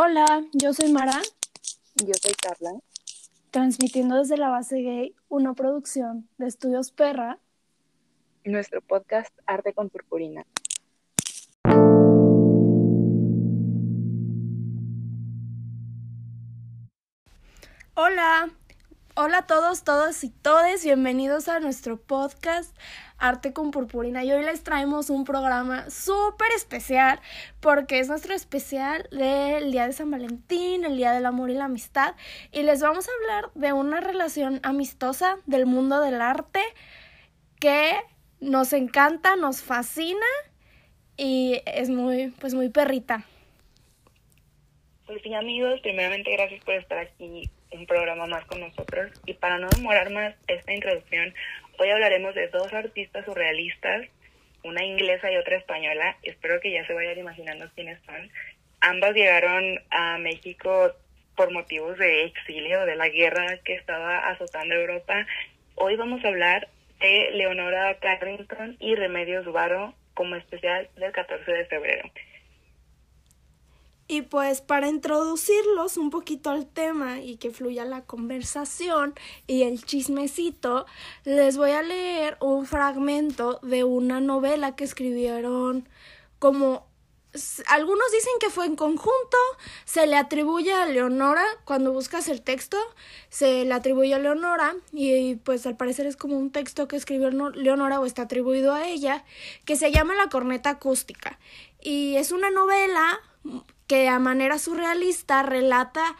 Hola, yo soy Mara. Yo soy Carla. Transmitiendo desde la base gay una producción de Estudios Perra. Nuestro podcast Arte con Purpurina. Hola, hola a todos, todos y todes. Bienvenidos a nuestro podcast Arte con Purpurina. Y hoy les traemos un programa súper especial porque es nuestro especial del Día de San Valentín, el Día del Amor y la Amistad. Y les vamos a hablar de una relación amistosa del mundo del arte que nos encanta, nos fascina y es muy, pues muy perrita. Pues sí, amigos, primeramente gracias por estar aquí un programa más con nosotros. Y para no demorar más esta introducción, hoy hablaremos de dos artistas surrealistas, una inglesa y otra española. Espero que ya se vayan imaginando quiénes son. Ambas llegaron a México por motivos de exilio, de la guerra que estaba azotando Europa. Hoy vamos a hablar de Leonora Carrington y Remedios Varo como especial del 14 de febrero. Y pues para introducirlos un poquito al tema y que fluya la conversación y el chismecito, les voy a leer un fragmento de una novela que escribieron como algunos dicen que fue en conjunto, se le atribuye a Leonora, cuando buscas el texto, se le atribuye a Leonora y pues al parecer es como un texto que escribió Leonora o está atribuido a ella, que se llama La corneta acústica. Y es una novela que a manera surrealista relata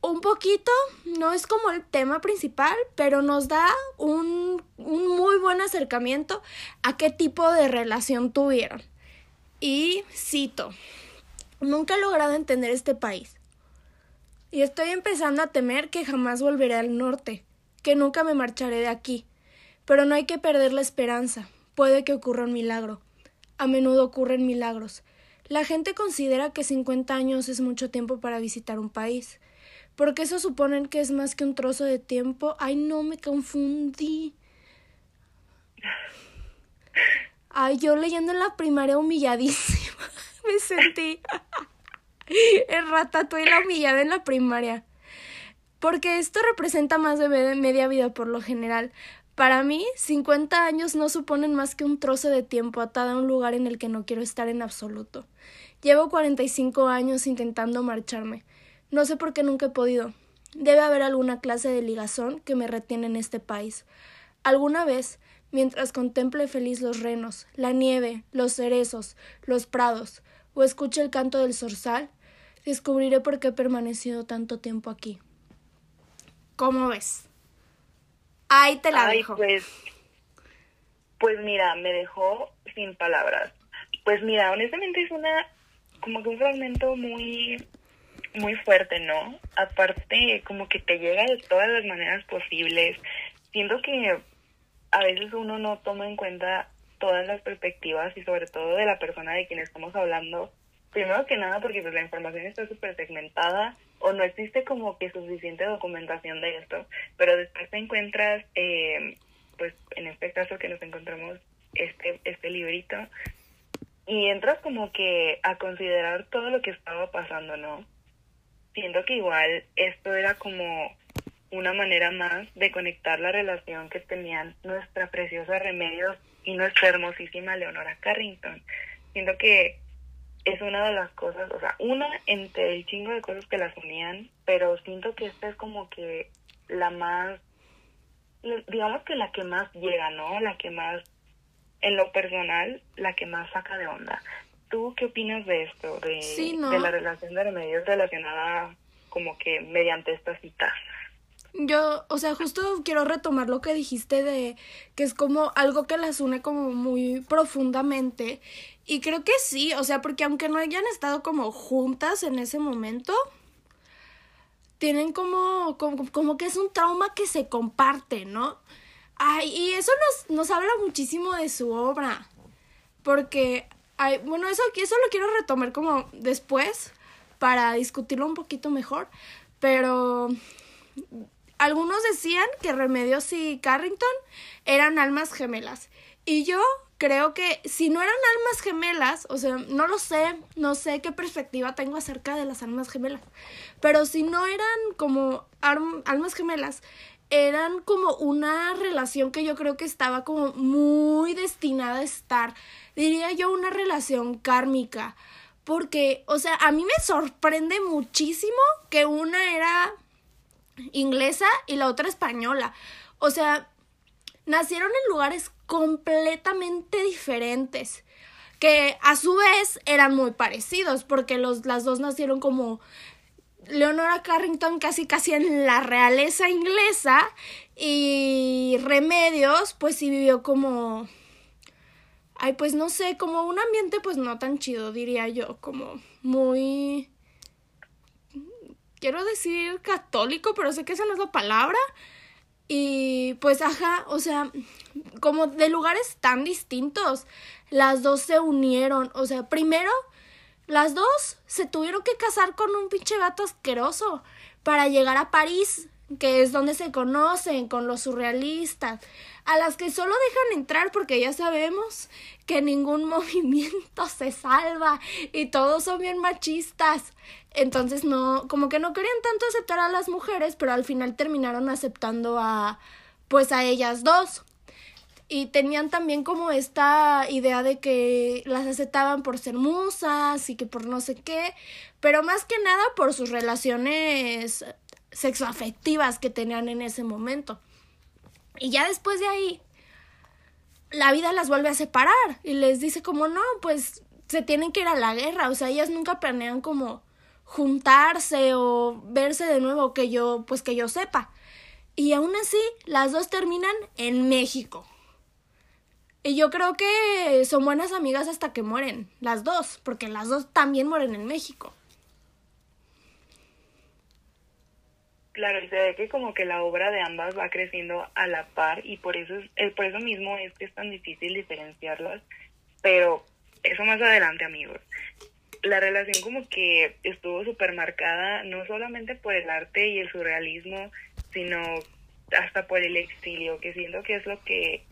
un poquito, no es como el tema principal, pero nos da un, un muy buen acercamiento a qué tipo de relación tuvieron. Y cito, nunca he logrado entender este país. Y estoy empezando a temer que jamás volveré al norte, que nunca me marcharé de aquí. Pero no hay que perder la esperanza. Puede que ocurra un milagro. A menudo ocurren milagros. La gente considera que 50 años es mucho tiempo para visitar un país. Porque eso suponen que es más que un trozo de tiempo. Ay, no me confundí. Ay, yo leyendo en la primaria humilladísima. me sentí. el la humillada en la primaria. Porque esto representa más de media vida por lo general. Para mí, 50 años no suponen más que un trozo de tiempo atado a un lugar en el que no quiero estar en absoluto. Llevo 45 años intentando marcharme. No sé por qué nunca he podido. Debe haber alguna clase de ligazón que me retiene en este país. Alguna vez, mientras contemple feliz los renos, la nieve, los cerezos, los prados, o escuche el canto del zorzal, descubriré por qué he permanecido tanto tiempo aquí. ¿Cómo ves? Ahí te la Ay, dejo. Pues, pues mira, me dejó sin palabras. Pues mira, honestamente es una, como que un fragmento muy, muy fuerte, ¿no? Aparte, como que te llega de todas las maneras posibles. Siento que a veces uno no toma en cuenta todas las perspectivas y sobre todo de la persona de quien estamos hablando. Primero que nada porque pues la información está súper segmentada o no existe como que suficiente documentación de esto, pero después te encuentras, eh, pues en este caso que nos encontramos este, este librito, y entras como que a considerar todo lo que estaba pasando, ¿no? Siento que igual esto era como una manera más de conectar la relación que tenían nuestra preciosa Remedios y nuestra hermosísima Leonora Carrington. Siento que es una de las cosas, o sea, una entre el chingo de cosas que las unían, pero siento que esta es como que la más, digamos que la que más llega, ¿no? La que más, en lo personal, la que más saca de onda. ¿Tú qué opinas de esto? De, de la relación de remedios relacionada como que mediante esta cita. Yo, o sea, justo quiero retomar lo que dijiste de que es como algo que las une como muy profundamente. Y creo que sí, o sea, porque aunque no hayan estado como juntas en ese momento, tienen como, como, como que es un trauma que se comparte, ¿no? Ay, y eso nos, nos habla muchísimo de su obra. Porque, ay, bueno, eso, eso lo quiero retomar como después para discutirlo un poquito mejor. Pero algunos decían que Remedios y Carrington eran almas gemelas. Y yo creo que si no eran almas gemelas, o sea, no lo sé, no sé qué perspectiva tengo acerca de las almas gemelas, pero si no eran como almas gemelas, eran como una relación que yo creo que estaba como muy destinada a estar, diría yo, una relación kármica, porque, o sea, a mí me sorprende muchísimo que una era inglesa y la otra española, o sea, nacieron en lugares completamente diferentes que a su vez eran muy parecidos porque los, las dos nacieron como Leonora Carrington casi casi en la realeza inglesa y Remedios pues sí vivió como ay pues no sé como un ambiente pues no tan chido diría yo como muy quiero decir católico pero sé que esa no es la palabra y pues, ajá, o sea, como de lugares tan distintos, las dos se unieron. O sea, primero, las dos se tuvieron que casar con un pinche gato asqueroso para llegar a París, que es donde se conocen con los surrealistas, a las que solo dejan entrar porque ya sabemos que ningún movimiento se salva y todos son bien machistas. Entonces no, como que no querían tanto aceptar a las mujeres, pero al final terminaron aceptando a pues a ellas dos. Y tenían también como esta idea de que las aceptaban por ser musas y que por no sé qué, pero más que nada por sus relaciones sexoafectivas que tenían en ese momento. Y ya después de ahí, la vida las vuelve a separar y les dice como no, pues se tienen que ir a la guerra, o sea, ellas nunca planean como juntarse o verse de nuevo que yo, pues que yo sepa. Y aún así, las dos terminan en México. Y yo creo que son buenas amigas hasta que mueren, las dos, porque las dos también mueren en México. Claro, y se ve que como que la obra de ambas va creciendo a la par y por eso es, eh, por eso mismo es que es tan difícil diferenciarlas, pero eso más adelante, amigos. La relación como que estuvo súper marcada no solamente por el arte y el surrealismo, sino hasta por el exilio, que siento que es lo que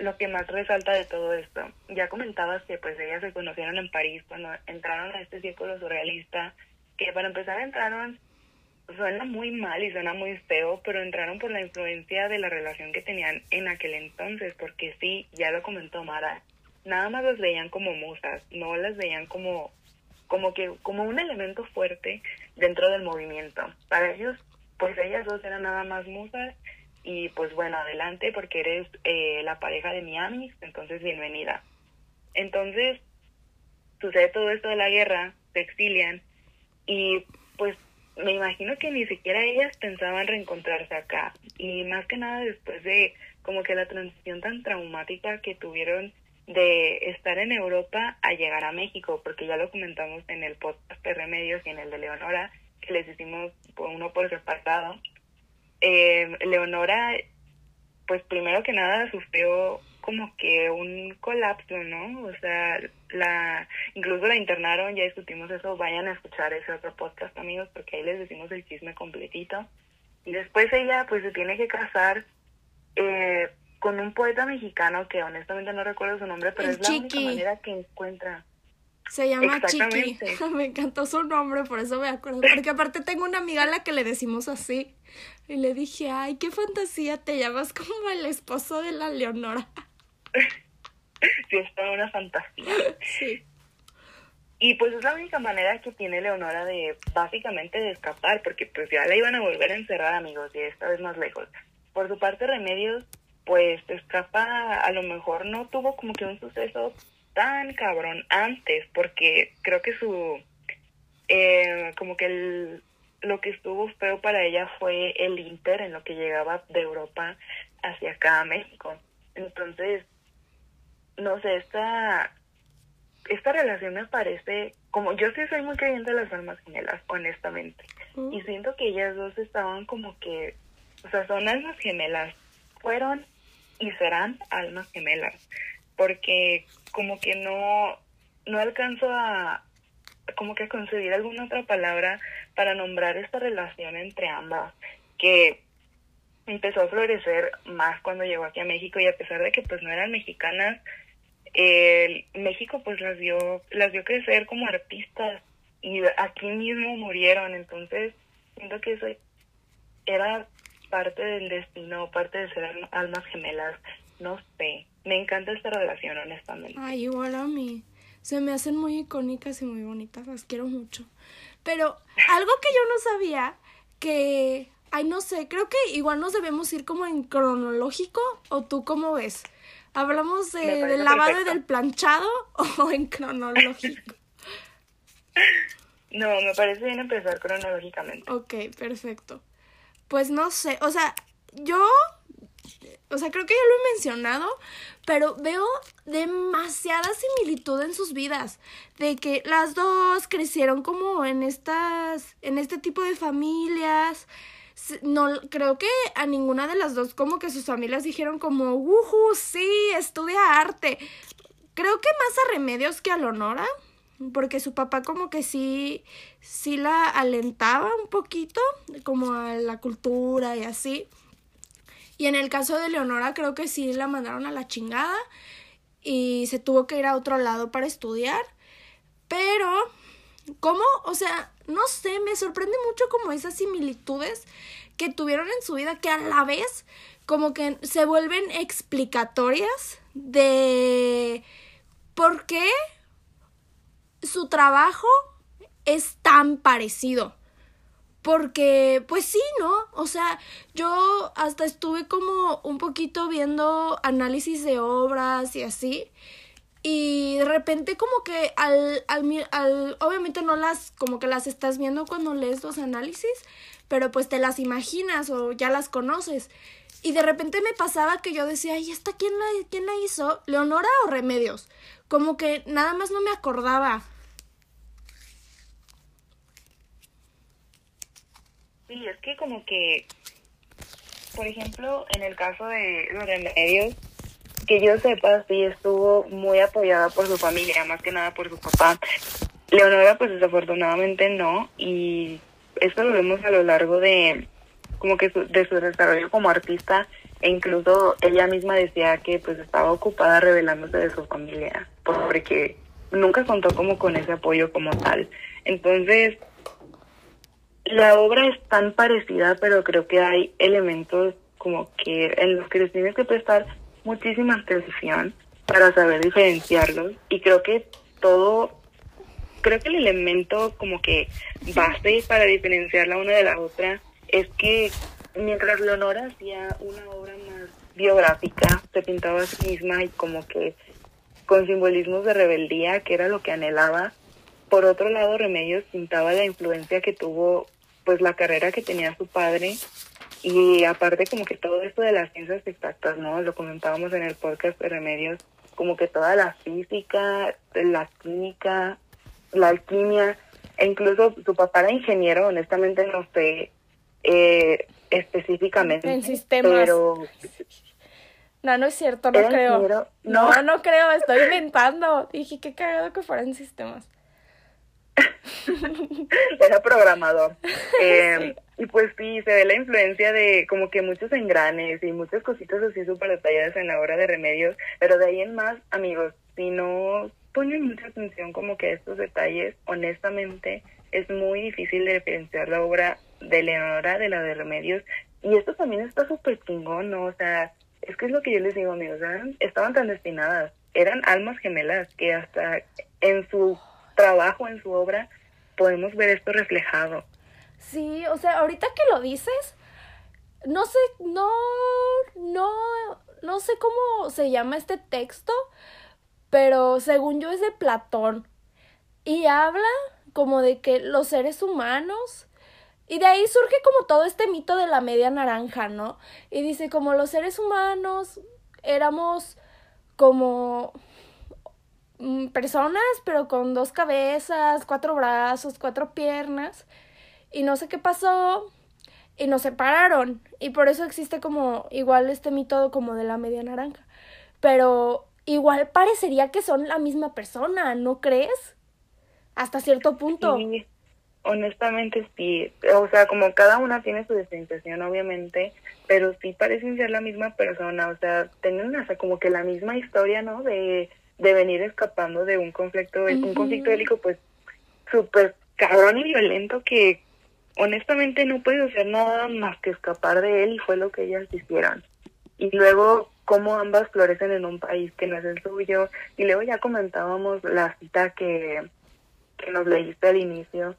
lo que más resalta de todo esto. Ya comentabas que pues ellas se conocieron en París cuando entraron a este círculo surrealista, que para empezar entraron suena muy mal y suena muy feo, pero entraron por la influencia de la relación que tenían en aquel entonces, porque sí, ya lo comentó Mara, nada más las veían como musas, no las veían como como que como un elemento fuerte dentro del movimiento. Para ellos, pues ellas dos eran nada más musas y pues bueno, adelante porque eres eh, la pareja de Miami, entonces bienvenida. Entonces, sucede todo esto de la guerra, se exilian y pues me imagino que ni siquiera ellas pensaban reencontrarse acá. Y más que nada después de como que la transición tan traumática que tuvieron de estar en Europa a llegar a México, porque ya lo comentamos en el podcast de Remedios y en el de Leonora, que les hicimos uno por separado. Eh, Leonora, pues primero que nada sufrió como que un colapso, ¿no? O sea, la incluso la internaron, ya discutimos eso, vayan a escuchar ese otro podcast, amigos, porque ahí les decimos el chisme completito. Y después ella pues se tiene que casar eh, con un poeta mexicano que honestamente no recuerdo su nombre, pero es la única manera que encuentra. Se llama Chiqui. Me encantó su nombre, por eso me acuerdo. Porque aparte tengo una amiga a la que le decimos así. Y le dije, ay, qué fantasía, te llamas como el esposo de la Leonora. Sí, es toda una fantasía. Sí. Y pues es la única manera que tiene Leonora de básicamente de escapar, porque pues ya la iban a volver a encerrar, amigos, y esta vez más lejos. Por su parte, Remedios, pues escapa, a lo mejor no tuvo como que un suceso tan cabrón antes, porque creo que su, eh, como que el, lo que estuvo feo para ella fue el Inter en lo que llegaba de Europa hacia acá a México. Entonces, no sé, esta, esta relación me parece, como yo sí soy muy creyente de las almas gemelas, honestamente, y siento que ellas dos estaban como que, o sea, son almas gemelas, fueron y serán almas gemelas, porque como que no, no alcanzo a, como que a concebir alguna otra palabra para nombrar esta relación entre ambas, que empezó a florecer más cuando llegó aquí a México y a pesar de que pues no eran mexicanas, eh, México pues las vio, las vio crecer como artistas y aquí mismo murieron, entonces siento que eso era parte del destino, parte de ser almas gemelas, no sé, me encanta esta relación honestamente. Ay, igual a mí, se me hacen muy icónicas y muy bonitas, las quiero mucho. Pero algo que yo no sabía, que, ay, no sé, creo que igual nos debemos ir como en cronológico, o tú cómo ves. ¿Hablamos de, del lavado y del planchado o en cronológico? No, me parece bien empezar cronológicamente. Ok, perfecto. Pues no sé, o sea, yo, o sea, creo que ya lo he mencionado, pero veo demasiada similitud en sus vidas, de que las dos crecieron como en estas, en este tipo de familias, no creo que a ninguna de las dos como que sus familias dijeron como, "Uhu, sí, estudia arte." Creo que más a Remedios que a Leonora, porque su papá como que sí sí la alentaba un poquito como a la cultura y así. Y en el caso de Leonora creo que sí la mandaron a la chingada y se tuvo que ir a otro lado para estudiar. Pero ¿cómo? O sea, no sé, me sorprende mucho como esas similitudes que tuvieron en su vida que a la vez como que se vuelven explicatorias de por qué su trabajo es tan parecido. Porque, pues sí, ¿no? O sea, yo hasta estuve como un poquito viendo análisis de obras y así. Y de repente como que al, al, al, obviamente no las, como que las estás viendo cuando lees los análisis, pero pues te las imaginas o ya las conoces. Y de repente me pasaba que yo decía, ¿y esta quién la, quién la hizo? ¿Leonora o Remedios? Como que nada más no me acordaba. Sí, es que como que, por ejemplo, en el caso de los Remedios, que yo sepa, sí estuvo muy apoyada por su familia, más que nada por su papá. Leonora, pues desafortunadamente no, y esto lo vemos a lo largo de como que de su desarrollo como artista e incluso ella misma decía que pues estaba ocupada revelándose de su familia porque nunca contó como con ese apoyo como tal entonces la obra es tan parecida pero creo que hay elementos como que en los que les tienes que prestar muchísima atención para saber diferenciarlos y creo que todo creo que el elemento como que base para diferenciarla una de la otra es que mientras Leonora hacía una obra más biográfica, se pintaba a sí misma y como que con simbolismos de rebeldía, que era lo que anhelaba. Por otro lado, Remedios pintaba la influencia que tuvo pues la carrera que tenía su padre y aparte como que todo esto de las ciencias exactas, ¿no? Lo comentábamos en el podcast de Remedios, como que toda la física, la química, la alquimia, e incluso su papá era ingeniero, honestamente no sé eh, específicamente. En sistemas. Pero... No, no es cierto, no creo. No. no, creo, estoy inventando. Dije, qué cagado que fuera en sistemas. Era programador. Eh, y pues sí, se ve la influencia de como que muchos engranes y muchas cositas así súper detalladas en la obra de remedios, pero de ahí en más, amigos, si no ponen mucha atención como que a estos detalles, honestamente es muy difícil de diferenciar la obra de Leonora de la de Remedios. Y esto también está súper chingón, ¿no? O sea, es que es lo que yo les digo, amigos, estaban tan destinadas, eran almas gemelas que hasta en su trabajo, en su obra, podemos ver esto reflejado. Sí, o sea, ahorita que lo dices, no sé, no, no, no sé cómo se llama este texto, pero según yo es de Platón. Y habla como de que los seres humanos y de ahí surge como todo este mito de la media naranja, ¿no? Y dice como los seres humanos éramos como personas, pero con dos cabezas, cuatro brazos, cuatro piernas. Y no sé qué pasó. Y nos separaron. Y por eso existe como igual este mito como de la media naranja. Pero igual parecería que son la misma persona, ¿no crees? Hasta cierto punto. Sí, honestamente sí. O sea, como cada una tiene su distinción, obviamente, pero sí parecen ser la misma persona. O sea, tienen hasta como que la misma historia, ¿no? De de venir escapando de un conflicto, un conflicto bélico pues súper cabrón y violento que honestamente no puedo hacer nada más que escapar de él y fue lo que ellas hicieron. Y luego cómo ambas florecen en un país que no es el suyo. Y luego ya comentábamos la cita que, que nos leíste al inicio,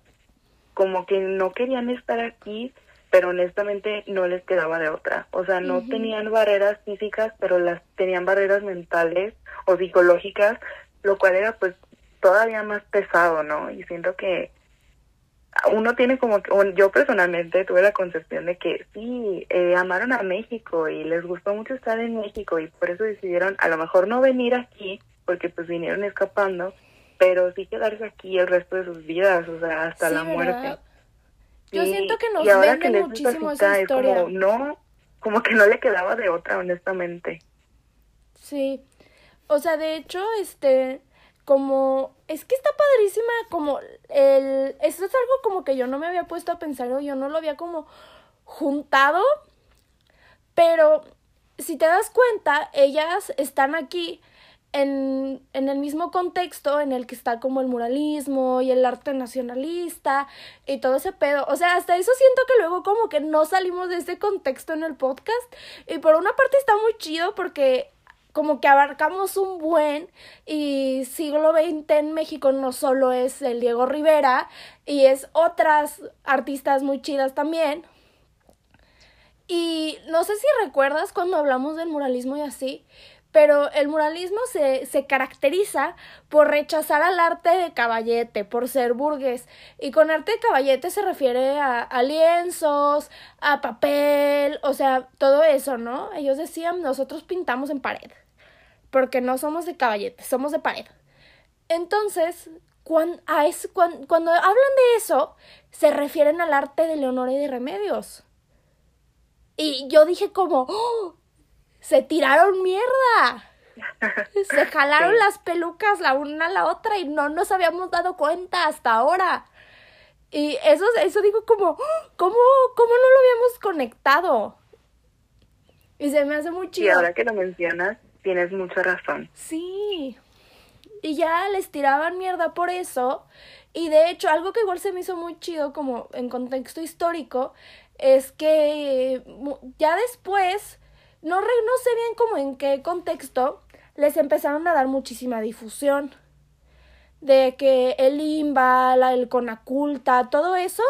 como que no querían estar aquí, pero honestamente no les quedaba de otra. O sea, no tenían barreras físicas, pero las tenían barreras mentales o psicológicas, lo cual era pues todavía más pesado, ¿no? Y siento que uno tiene como que, yo personalmente tuve la concepción de que sí, eh, amaron a México y les gustó mucho estar en México y por eso decidieron a lo mejor no venir aquí, porque pues vinieron escapando, pero sí quedarse aquí el resto de sus vidas, o sea, hasta la muerte. Yo siento que nos venden muchísimo esa historia. Como, no, como que no le quedaba de otra, honestamente. Sí. O sea, de hecho, este, como, es que está padrísima, como, el, esto es algo como que yo no me había puesto a pensar o yo no lo había como juntado, pero si te das cuenta, ellas están aquí en, en, el mismo contexto en el que está como el muralismo y el arte nacionalista y todo ese pedo. O sea, hasta eso siento que luego como que no salimos de ese contexto en el podcast. Y por una parte está muy chido porque como que abarcamos un buen y siglo XX en México no solo es el Diego Rivera y es otras artistas muy chidas también. Y no sé si recuerdas cuando hablamos del muralismo y así, pero el muralismo se, se caracteriza por rechazar al arte de caballete, por ser burgués. Y con arte de caballete se refiere a, lienzos, a papel, o sea, todo eso, ¿no? Ellos decían, nosotros pintamos en pared, porque no somos de caballete, somos de pared. Entonces, cuando, a cuando, cuando hablan de eso, se refieren al arte de Leonora y de Remedios. Y yo dije como, ¡Oh! Se tiraron mierda. Se jalaron las pelucas la una a la otra y no nos habíamos dado cuenta hasta ahora. Y eso, eso digo como, ¿cómo, ¿cómo no lo habíamos conectado? Y se me hace muy chido. Y ahora que lo mencionas, tienes mucha razón. Sí. Y ya les tiraban mierda por eso. Y de hecho, algo que igual se me hizo muy chido como en contexto histórico, es que ya después no, no sé bien cómo en qué contexto les empezaron a dar muchísima difusión. De que el IMBA, la, el Conaculta, todo eso,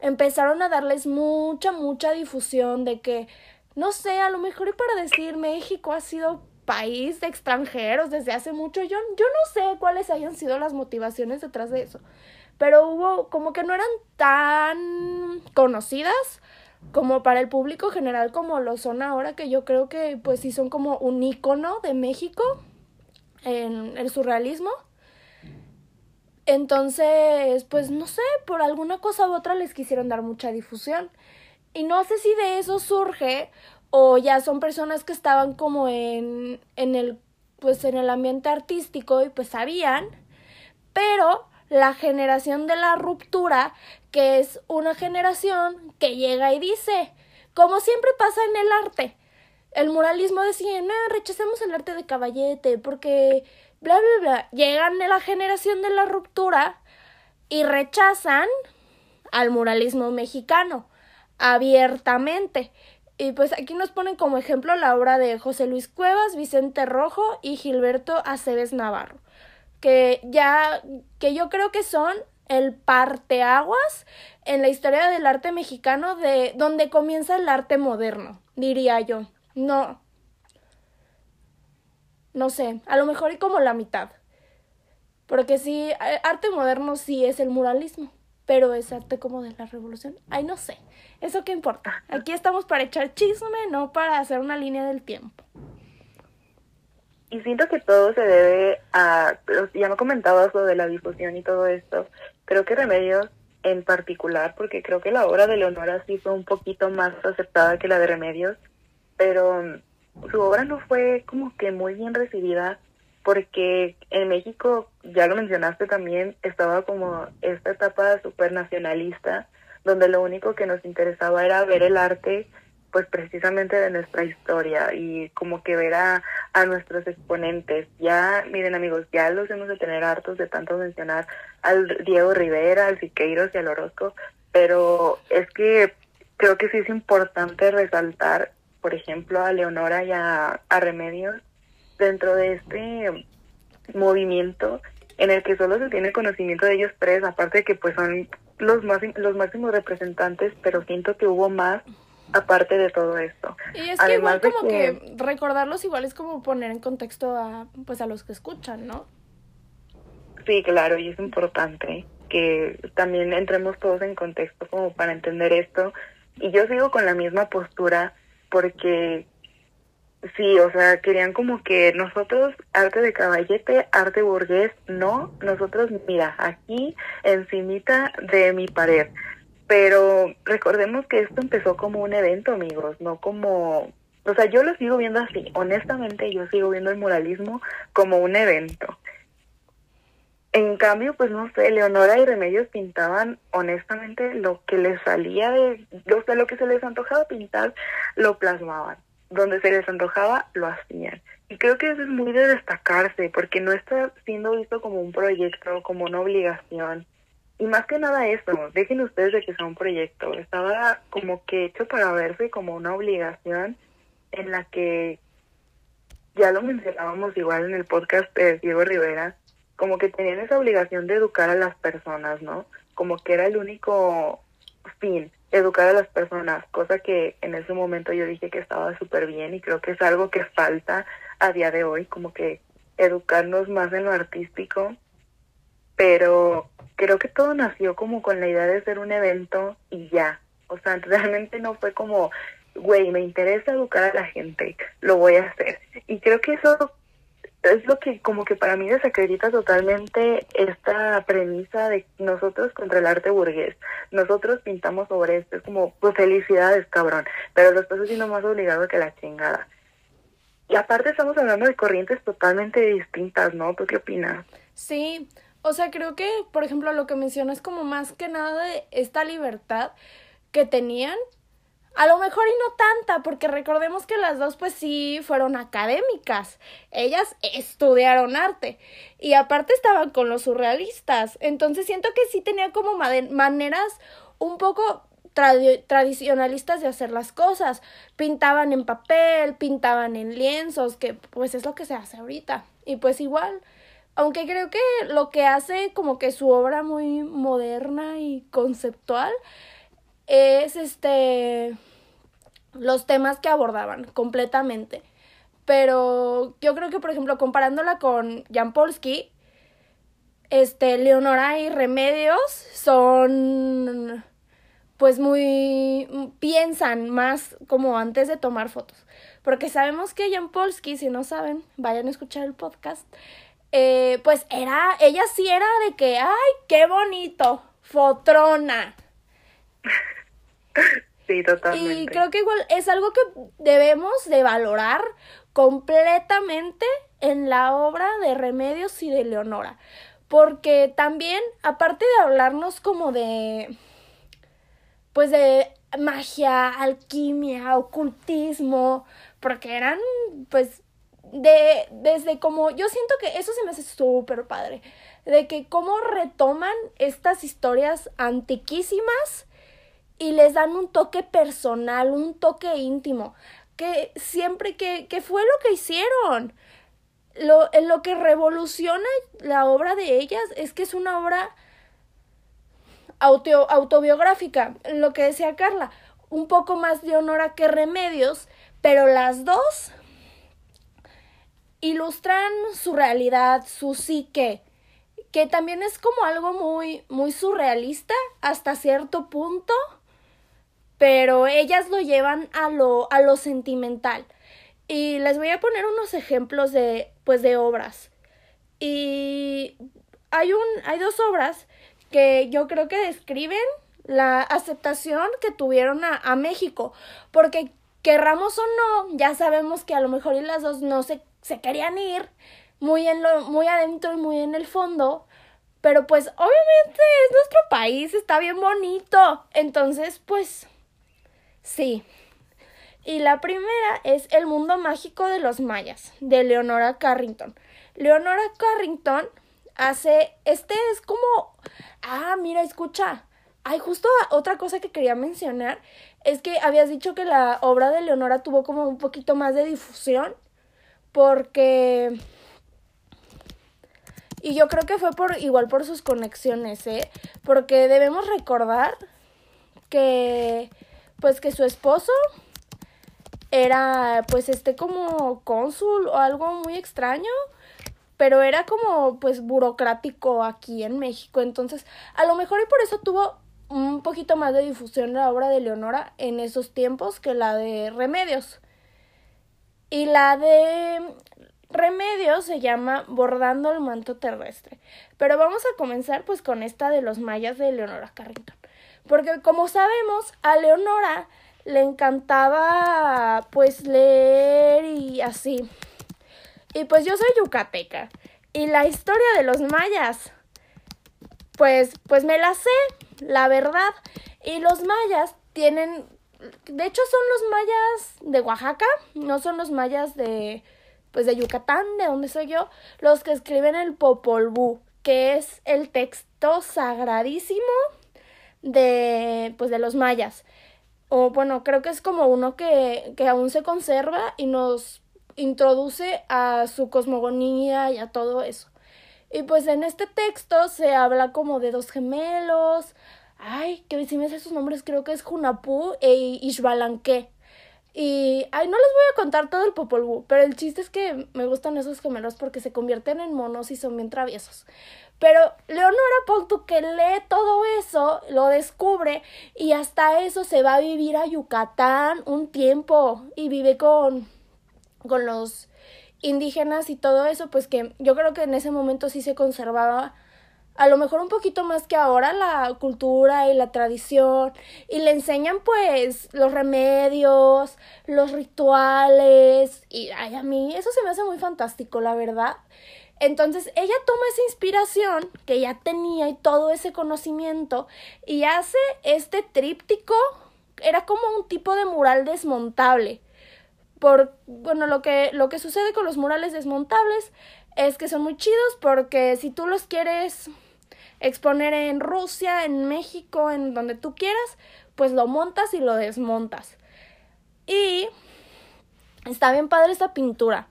empezaron a darles mucha, mucha difusión de que, no sé, a lo mejor y para decir México ha sido país de extranjeros desde hace mucho, yo, yo no sé cuáles hayan sido las motivaciones detrás de eso, pero hubo como que no eran tan conocidas como para el público general como lo son ahora, que yo creo que pues sí son como un icono de México en el surrealismo. Entonces, pues no sé, por alguna cosa u otra les quisieron dar mucha difusión. Y no sé si de eso surge o ya son personas que estaban como en, en el pues en el ambiente artístico y pues sabían, pero la generación de la ruptura, que es una generación que llega y dice, como siempre pasa en el arte, el muralismo decía, no, rechacemos el arte de caballete porque bla, bla, bla. Llegan a la generación de la ruptura y rechazan al muralismo mexicano abiertamente. Y pues aquí nos ponen como ejemplo la obra de José Luis Cuevas, Vicente Rojo y Gilberto Aceves Navarro que ya, que yo creo que son el parteaguas en la historia del arte mexicano de donde comienza el arte moderno, diría yo. No. No sé, a lo mejor y como la mitad. Porque sí, eh, arte moderno sí es el muralismo, pero es arte como de la revolución. Ay, no sé. ¿Eso qué importa? Aquí estamos para echar chisme, no para hacer una línea del tiempo. Y siento que todo se debe a, ya me comentabas lo de la difusión y todo esto, creo que Remedios en particular, porque creo que la obra de Leonora sí fue un poquito más aceptada que la de Remedios, pero mm, su obra no fue como que muy bien recibida porque en México, ya lo mencionaste también, estaba como esta etapa super nacionalista, donde lo único que nos interesaba era ver el arte pues precisamente de nuestra historia y como que ver a, a nuestros exponentes. Ya, miren amigos, ya los hemos de tener hartos de tanto mencionar al Diego Rivera, al Siqueiros y al Orozco, pero es que creo que sí es importante resaltar, por ejemplo, a Leonora y a, a Remedios dentro de este movimiento en el que solo se tiene conocimiento de ellos tres, aparte de que pues son los más los máximos representantes, pero siento que hubo más aparte de todo esto. Y es que igual como que... recordarlos igual es como poner en contexto a pues a los que escuchan, ¿no? Sí, claro, y es importante que también entremos todos en contexto como para entender esto. Y yo sigo con la misma postura porque Sí, o sea, querían como que nosotros, arte de caballete, arte burgués, no, nosotros, mira, aquí encimita de mi pared. Pero recordemos que esto empezó como un evento, amigos, no como... O sea, yo lo sigo viendo así, honestamente yo sigo viendo el muralismo como un evento. En cambio, pues no sé, Leonora y Remedios pintaban honestamente lo que les salía de, o sea, lo que se les antojaba pintar, lo plasmaban donde se les antojaba, lo hacían. Y creo que eso es muy de destacarse, porque no está siendo visto como un proyecto, como una obligación. Y más que nada eso, dejen ustedes de que sea un proyecto. Estaba como que hecho para verse como una obligación en la que, ya lo mencionábamos igual en el podcast de Diego Rivera, como que tenían esa obligación de educar a las personas, ¿no? Como que era el único fin educar a las personas, cosa que en ese momento yo dije que estaba súper bien y creo que es algo que falta a día de hoy, como que educarnos más en lo artístico, pero creo que todo nació como con la idea de ser un evento y ya, o sea, realmente no fue como, güey, me interesa educar a la gente, lo voy a hacer. Y creo que eso es lo que como que para mí desacredita totalmente esta premisa de nosotros contra el arte burgués. Nosotros pintamos sobre esto, es como, pues felicidades, cabrón, pero lo estás haciendo más obligado que la chingada. Y aparte estamos hablando de corrientes totalmente distintas, ¿no? ¿Tú qué opinas? Sí, o sea, creo que, por ejemplo, lo que mencionas como más que nada de esta libertad que tenían a lo mejor y no tanta, porque recordemos que las dos pues sí fueron académicas. Ellas estudiaron arte y aparte estaban con los surrealistas. Entonces siento que sí tenía como maneras un poco tradicionalistas de hacer las cosas. Pintaban en papel, pintaban en lienzos, que pues es lo que se hace ahorita. Y pues igual, aunque creo que lo que hace como que su obra muy moderna y conceptual es este los temas que abordaban completamente. Pero yo creo que, por ejemplo, comparándola con Jan Polsky, este, Leonora y Remedios son pues muy piensan más como antes de tomar fotos. Porque sabemos que Jan Polsky, si no saben, vayan a escuchar el podcast. Eh, pues era, ella sí era de que, ay, qué bonito, fotrona. Sí, totalmente. Y creo que igual es algo que debemos de valorar completamente en la obra de Remedios y de Leonora. Porque también, aparte de hablarnos como de, pues de magia, alquimia, ocultismo, porque eran, pues, de, desde como, yo siento que eso se me hace súper padre, de que cómo retoman estas historias antiquísimas y les dan un toque personal, un toque íntimo, que siempre que, que fue lo que hicieron. Lo, lo que revoluciona la obra de ellas es que es una obra auto, autobiográfica, lo que decía Carla, un poco más de honora que remedios, pero las dos ilustran su realidad, su psique, que también es como algo muy, muy surrealista hasta cierto punto pero ellas lo llevan a lo, a lo sentimental. Y les voy a poner unos ejemplos de, pues, de obras. Y hay, un, hay dos obras que yo creo que describen la aceptación que tuvieron a, a México. Porque querramos o no, ya sabemos que a lo mejor y las dos no se, se querían ir muy, en lo, muy adentro y muy en el fondo. Pero pues obviamente es nuestro país, está bien bonito. Entonces, pues Sí. Y la primera es El mundo mágico de los mayas, de Leonora Carrington. Leonora Carrington hace, este es como, ah, mira, escucha. Hay justo otra cosa que quería mencionar es que habías dicho que la obra de Leonora tuvo como un poquito más de difusión porque y yo creo que fue por igual por sus conexiones, ¿eh? Porque debemos recordar que pues que su esposo era pues este como cónsul o algo muy extraño, pero era como pues burocrático aquí en México, entonces a lo mejor y por eso tuvo un poquito más de difusión la obra de Leonora en esos tiempos que la de Remedios. Y la de Remedios se llama Bordando el manto terrestre. Pero vamos a comenzar pues con esta de los mayas de Leonora Carrington. Porque como sabemos, a Leonora le encantaba pues leer y así. Y pues yo soy yucateca. Y la historia de los mayas, pues, pues me la sé, la verdad. Y los mayas tienen, de hecho son los mayas de Oaxaca, no son los mayas de, pues de Yucatán, de donde soy yo, los que escriben el Popol Vuh, que es el texto sagradísimo de, pues de los mayas. O bueno, creo que es como uno que, que aún se conserva y nos introduce a su cosmogonía y a todo eso. Y pues en este texto se habla como de dos gemelos. Ay, que si me sé sus nombres, creo que es Junapú e Ishbalanque. Y, ay, no les voy a contar todo el Popol pero el chiste es que me gustan esos gemelos porque se convierten en monos y son bien traviesos. Pero Leonora Pontu que lee todo eso, lo descubre y hasta eso se va a vivir a Yucatán un tiempo y vive con, con los indígenas y todo eso, pues que yo creo que en ese momento sí se conservaba a lo mejor un poquito más que ahora la cultura y la tradición y le enseñan pues los remedios, los rituales y ay, a mí eso se me hace muy fantástico, la verdad. Entonces ella toma esa inspiración que ya tenía y todo ese conocimiento y hace este tríptico, era como un tipo de mural desmontable. Por, bueno, lo que, lo que sucede con los murales desmontables es que son muy chidos porque si tú los quieres exponer en Rusia, en México, en donde tú quieras, pues lo montas y lo desmontas. Y está bien padre esta pintura.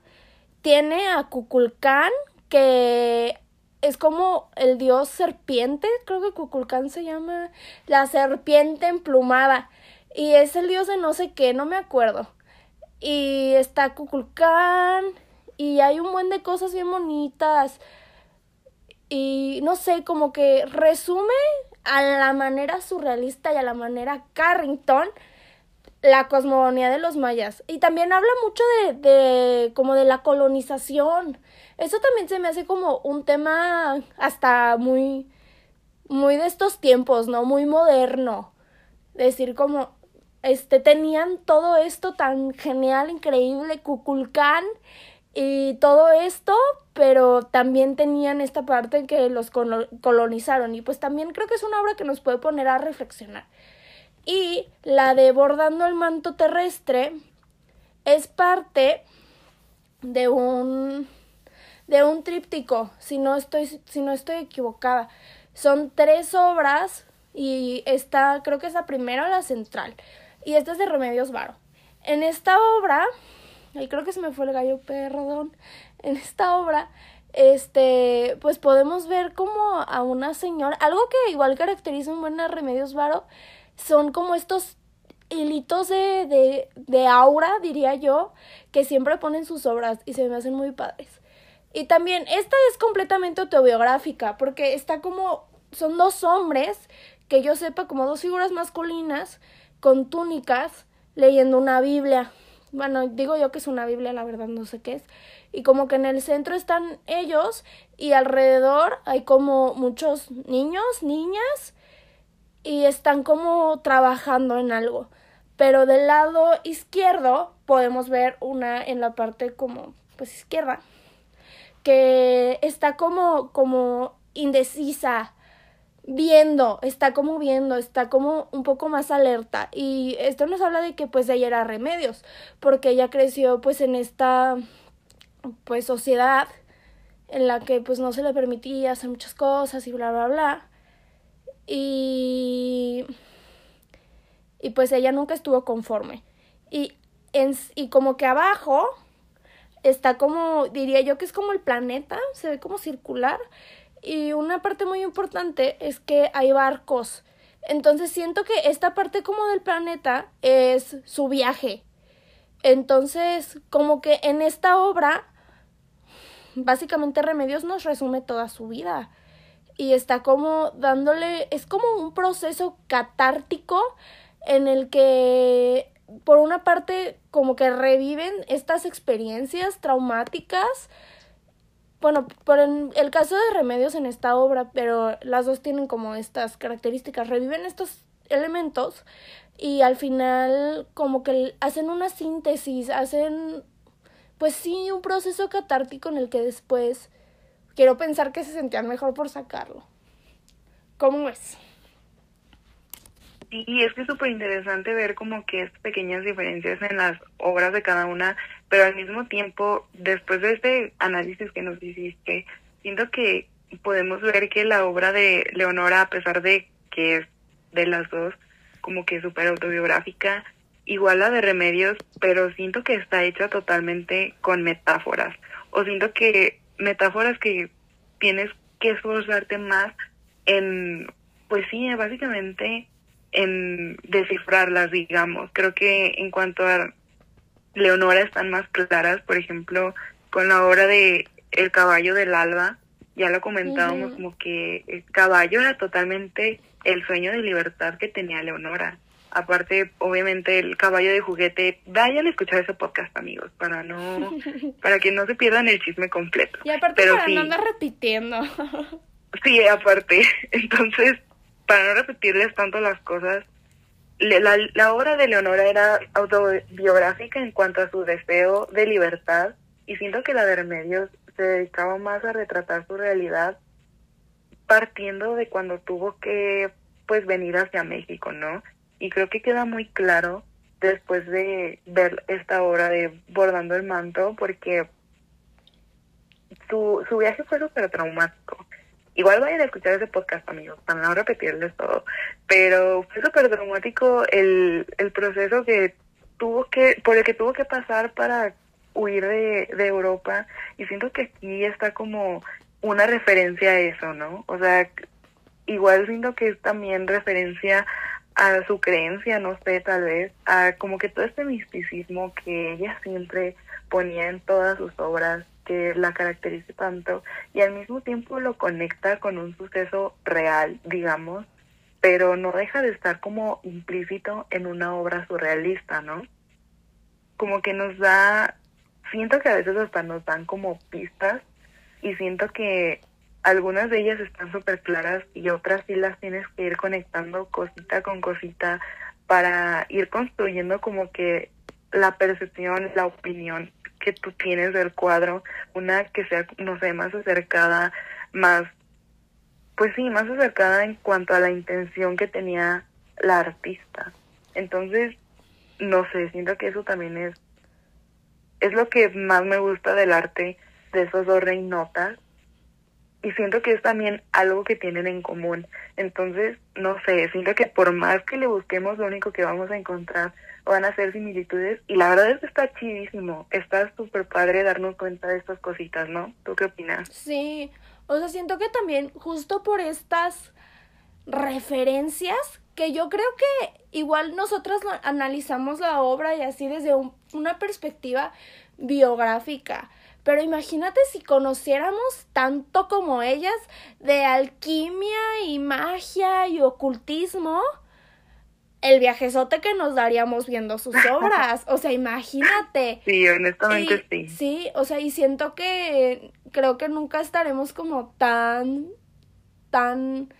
Tiene a Kukulkan, que es como el dios serpiente, creo que Kukulkan se llama la serpiente emplumada. Y es el dios de no sé qué, no me acuerdo. Y está Kukulkan y hay un buen de cosas bien bonitas. Y no sé, como que resume a la manera surrealista y a la manera Carrington la cosmogonía de los mayas. Y también habla mucho de, de como de la colonización. Eso también se me hace como un tema hasta muy, muy de estos tiempos, ¿no? Muy moderno. Decir como, este, tenían todo esto tan genial, increíble, Cuculcán y todo esto, pero también tenían esta parte que los colonizaron y pues también creo que es una obra que nos puede poner a reflexionar. Y la de Bordando el manto terrestre es parte de un de un tríptico, si no estoy si no estoy equivocada. Son tres obras y esta creo que es la primera o la central y esta es de Remedios Varo. En esta obra y creo que se me fue el gallo, perdón, en esta obra, este, pues podemos ver como a una señora, algo que igual caracteriza un buen Remedios Varo, son como estos hilitos de, de, de aura, diría yo, que siempre ponen sus obras y se me hacen muy padres. Y también, esta es completamente autobiográfica, porque está como, son dos hombres, que yo sepa, como dos figuras masculinas, con túnicas, leyendo una Biblia bueno, digo yo que es una Biblia, la verdad no sé qué es. Y como que en el centro están ellos y alrededor hay como muchos niños, niñas y están como trabajando en algo. Pero del lado izquierdo podemos ver una en la parte como pues izquierda que está como como indecisa viendo, está como viendo, está como un poco más alerta. Y esto nos habla de que pues ella era remedios, porque ella creció pues en esta pues sociedad en la que pues no se le permitía hacer muchas cosas y bla bla bla. Y y pues ella nunca estuvo conforme. Y en, y como que abajo está como diría yo que es como el planeta, se ve como circular y una parte muy importante es que hay barcos. Entonces siento que esta parte como del planeta es su viaje. Entonces, como que en esta obra, básicamente Remedios nos resume toda su vida. Y está como dándole, es como un proceso catártico en el que, por una parte, como que reviven estas experiencias traumáticas bueno, por el caso de Remedios en esta obra, pero las dos tienen como estas características, reviven estos elementos y al final como que hacen una síntesis, hacen pues sí un proceso catártico en el que después quiero pensar que se sentían mejor por sacarlo. ¿Cómo es? Sí, es que es súper interesante ver como que es pequeñas diferencias en las obras de cada una, pero al mismo tiempo, después de este análisis que nos hiciste, siento que podemos ver que la obra de Leonora, a pesar de que es de las dos, como que súper autobiográfica, igual la de Remedios, pero siento que está hecha totalmente con metáforas, o siento que metáforas que tienes que esforzarte más en, pues sí, básicamente en descifrarlas, digamos. Creo que en cuanto a Leonora están más claras, por ejemplo, con la obra de El caballo del alba, ya lo comentábamos como que el caballo era totalmente el sueño de libertad que tenía Leonora. Aparte, obviamente, el caballo de juguete, vayan a escuchar ese podcast, amigos, para no, para que no se pierdan el chisme completo. Y aparte Pero para no andar repitiendo. sí, aparte. Entonces, para no repetirles tanto las cosas, la, la obra de Leonora era autobiográfica en cuanto a su deseo de libertad y siento que la de Remedios se dedicaba más a retratar su realidad partiendo de cuando tuvo que pues venir hacia México, ¿no? Y creo que queda muy claro después de ver esta obra de Bordando el Manto porque su, su viaje fue súper traumático. Igual vayan a escuchar ese podcast, amigos, para no repetirles todo. Pero fue súper dramático el, el proceso que tuvo que, por el que tuvo que pasar para huir de, de Europa. Y siento que aquí está como una referencia a eso, ¿no? O sea, igual siento que es también referencia a su creencia, no sé, tal vez, a como que todo este misticismo que ella siempre ponía en todas sus obras que la caracteriza tanto y al mismo tiempo lo conecta con un suceso real, digamos, pero no deja de estar como implícito en una obra surrealista, ¿no? Como que nos da, siento que a veces hasta nos dan como pistas y siento que algunas de ellas están súper claras y otras sí las tienes que ir conectando cosita con cosita para ir construyendo como que la percepción, la opinión que tú tienes del cuadro, una que sea, no sé, más acercada, más, pues sí, más acercada en cuanto a la intención que tenía la artista. Entonces, no sé, siento que eso también es, es lo que más me gusta del arte de esos dos reinotas y siento que es también algo que tienen en común. Entonces, no sé, siento que por más que le busquemos, lo único que vamos a encontrar van a ser similitudes y la verdad es que está chidísimo, está súper padre darnos cuenta de estas cositas, ¿no? ¿Tú qué opinas? Sí, o sea, siento que también justo por estas referencias que yo creo que igual nosotras analizamos la obra y así desde una perspectiva biográfica. Pero imagínate si conociéramos tanto como ellas de alquimia y magia y ocultismo el viajezote que nos daríamos viendo sus obras. O sea, imagínate. Sí, honestamente sí. Sí, o sea, y siento que creo que nunca estaremos como tan, tan...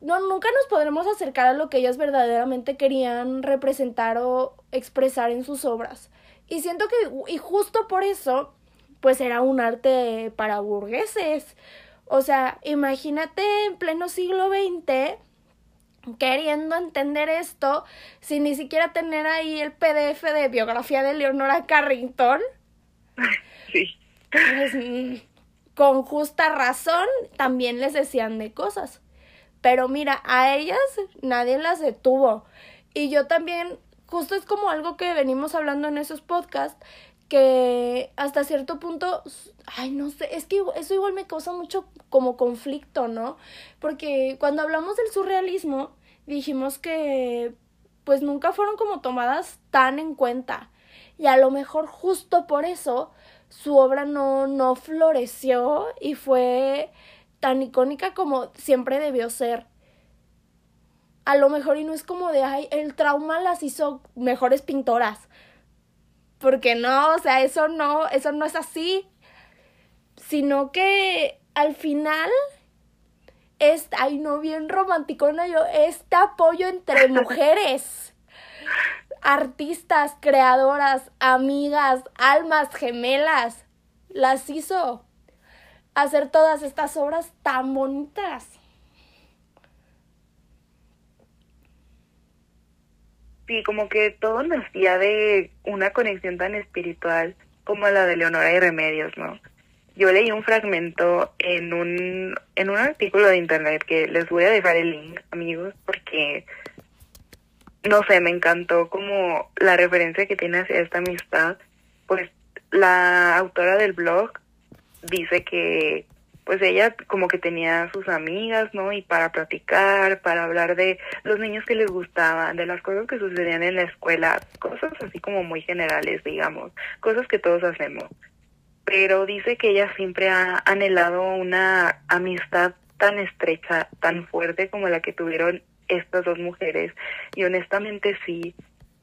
No, nunca nos podremos acercar a lo que ellas verdaderamente querían representar o expresar en sus obras. Y siento que, y justo por eso, pues era un arte para burgueses O sea, imagínate en pleno siglo XX queriendo entender esto sin ni siquiera tener ahí el PDF de biografía de Leonora Carrington. Sí. Pues, con justa razón también les decían de cosas. Pero mira, a ellas nadie las detuvo. Y yo también, justo es como algo que venimos hablando en esos podcasts, que hasta cierto punto, ay, no sé, es que eso igual me causa mucho como conflicto, ¿no? Porque cuando hablamos del surrealismo, dijimos que pues nunca fueron como tomadas tan en cuenta. Y a lo mejor justo por eso su obra no, no floreció y fue tan icónica como siempre debió ser. A lo mejor y no es como de, ay, el trauma las hizo mejores pintoras porque no, o sea, eso no, eso no es así, sino que al final es, ay no, bien romanticona yo, este apoyo entre mujeres, artistas, creadoras, amigas, almas gemelas, las hizo hacer todas estas obras tan bonitas. Sí, como que todo nacía de una conexión tan espiritual como la de Leonora y Remedios, ¿no? Yo leí un fragmento en un, en un artículo de internet que les voy a dejar el link, amigos, porque, no sé, me encantó como la referencia que tiene hacia esta amistad. Pues la autora del blog dice que pues ella como que tenía sus amigas, ¿no? Y para platicar, para hablar de los niños que les gustaban, de las cosas que sucedían en la escuela, cosas así como muy generales, digamos, cosas que todos hacemos. Pero dice que ella siempre ha anhelado una amistad tan estrecha, tan fuerte como la que tuvieron estas dos mujeres. Y honestamente sí,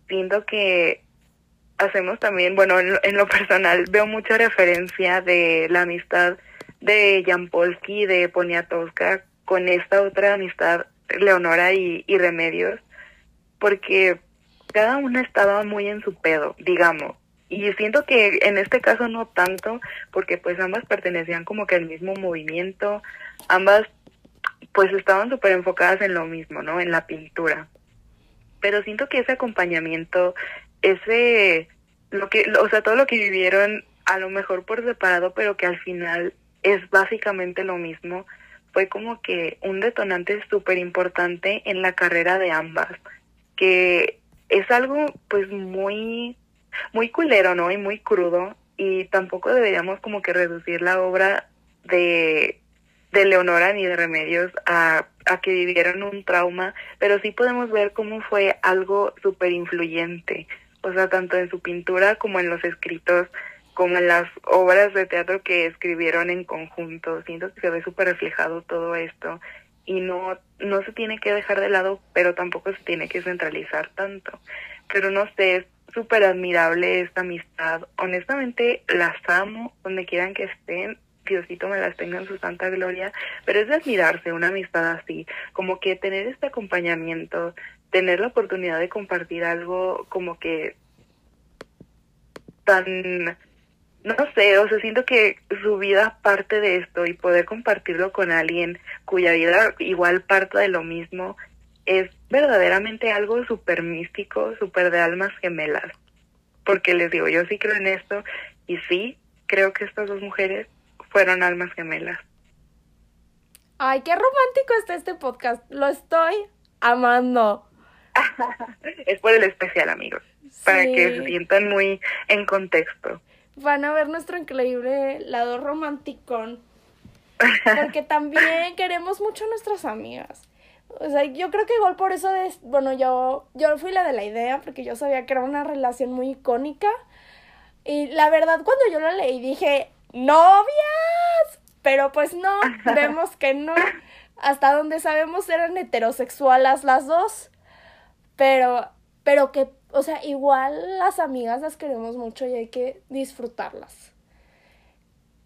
siento que hacemos también, bueno, en lo, en lo personal veo mucha referencia de la amistad de Jan Polsky, de Poniatowska, con esta otra amistad, Leonora y, Remedios, porque cada una estaba muy en su pedo, digamos. Y siento que en este caso no tanto, porque pues ambas pertenecían como que al mismo movimiento, ambas pues estaban súper enfocadas en lo mismo, ¿no? En la pintura. Pero siento que ese acompañamiento, ese, lo que, o sea, todo lo que vivieron, a lo mejor por separado, pero que al final es básicamente lo mismo, fue como que un detonante súper importante en la carrera de ambas, que es algo pues muy, muy culero, ¿no? Y muy crudo, y tampoco deberíamos como que reducir la obra de, de Leonora ni de Remedios a, a que vivieron un trauma, pero sí podemos ver cómo fue algo súper influyente, o sea, tanto en su pintura como en los escritos como en las obras de teatro que escribieron en conjunto. Siento que se ve súper reflejado todo esto y no, no se tiene que dejar de lado, pero tampoco se tiene que centralizar tanto. Pero no sé, es súper admirable esta amistad. Honestamente, las amo donde quieran que estén. Diosito me las tenga en su santa gloria, pero es de admirarse una amistad así, como que tener este acompañamiento, tener la oportunidad de compartir algo como que tan no sé, o sea, siento que su vida parte de esto y poder compartirlo con alguien cuya vida igual parte de lo mismo es verdaderamente algo súper místico, súper de almas gemelas. Porque les digo, yo sí creo en esto y sí, creo que estas dos mujeres fueron almas gemelas. Ay, qué romántico está este podcast. Lo estoy amando. es por el especial, amigos. Para que se sientan muy en contexto van a ver nuestro increíble lado romanticón. Porque también queremos mucho a nuestras amigas. O sea, yo creo que igual por eso, de, bueno, yo, yo fui la de la idea, porque yo sabía que era una relación muy icónica. Y la verdad, cuando yo la leí, dije, novias. Pero pues no, vemos que no. Hasta donde sabemos eran heterosexuales las dos. Pero, pero que o sea, igual las amigas las queremos mucho y hay que disfrutarlas.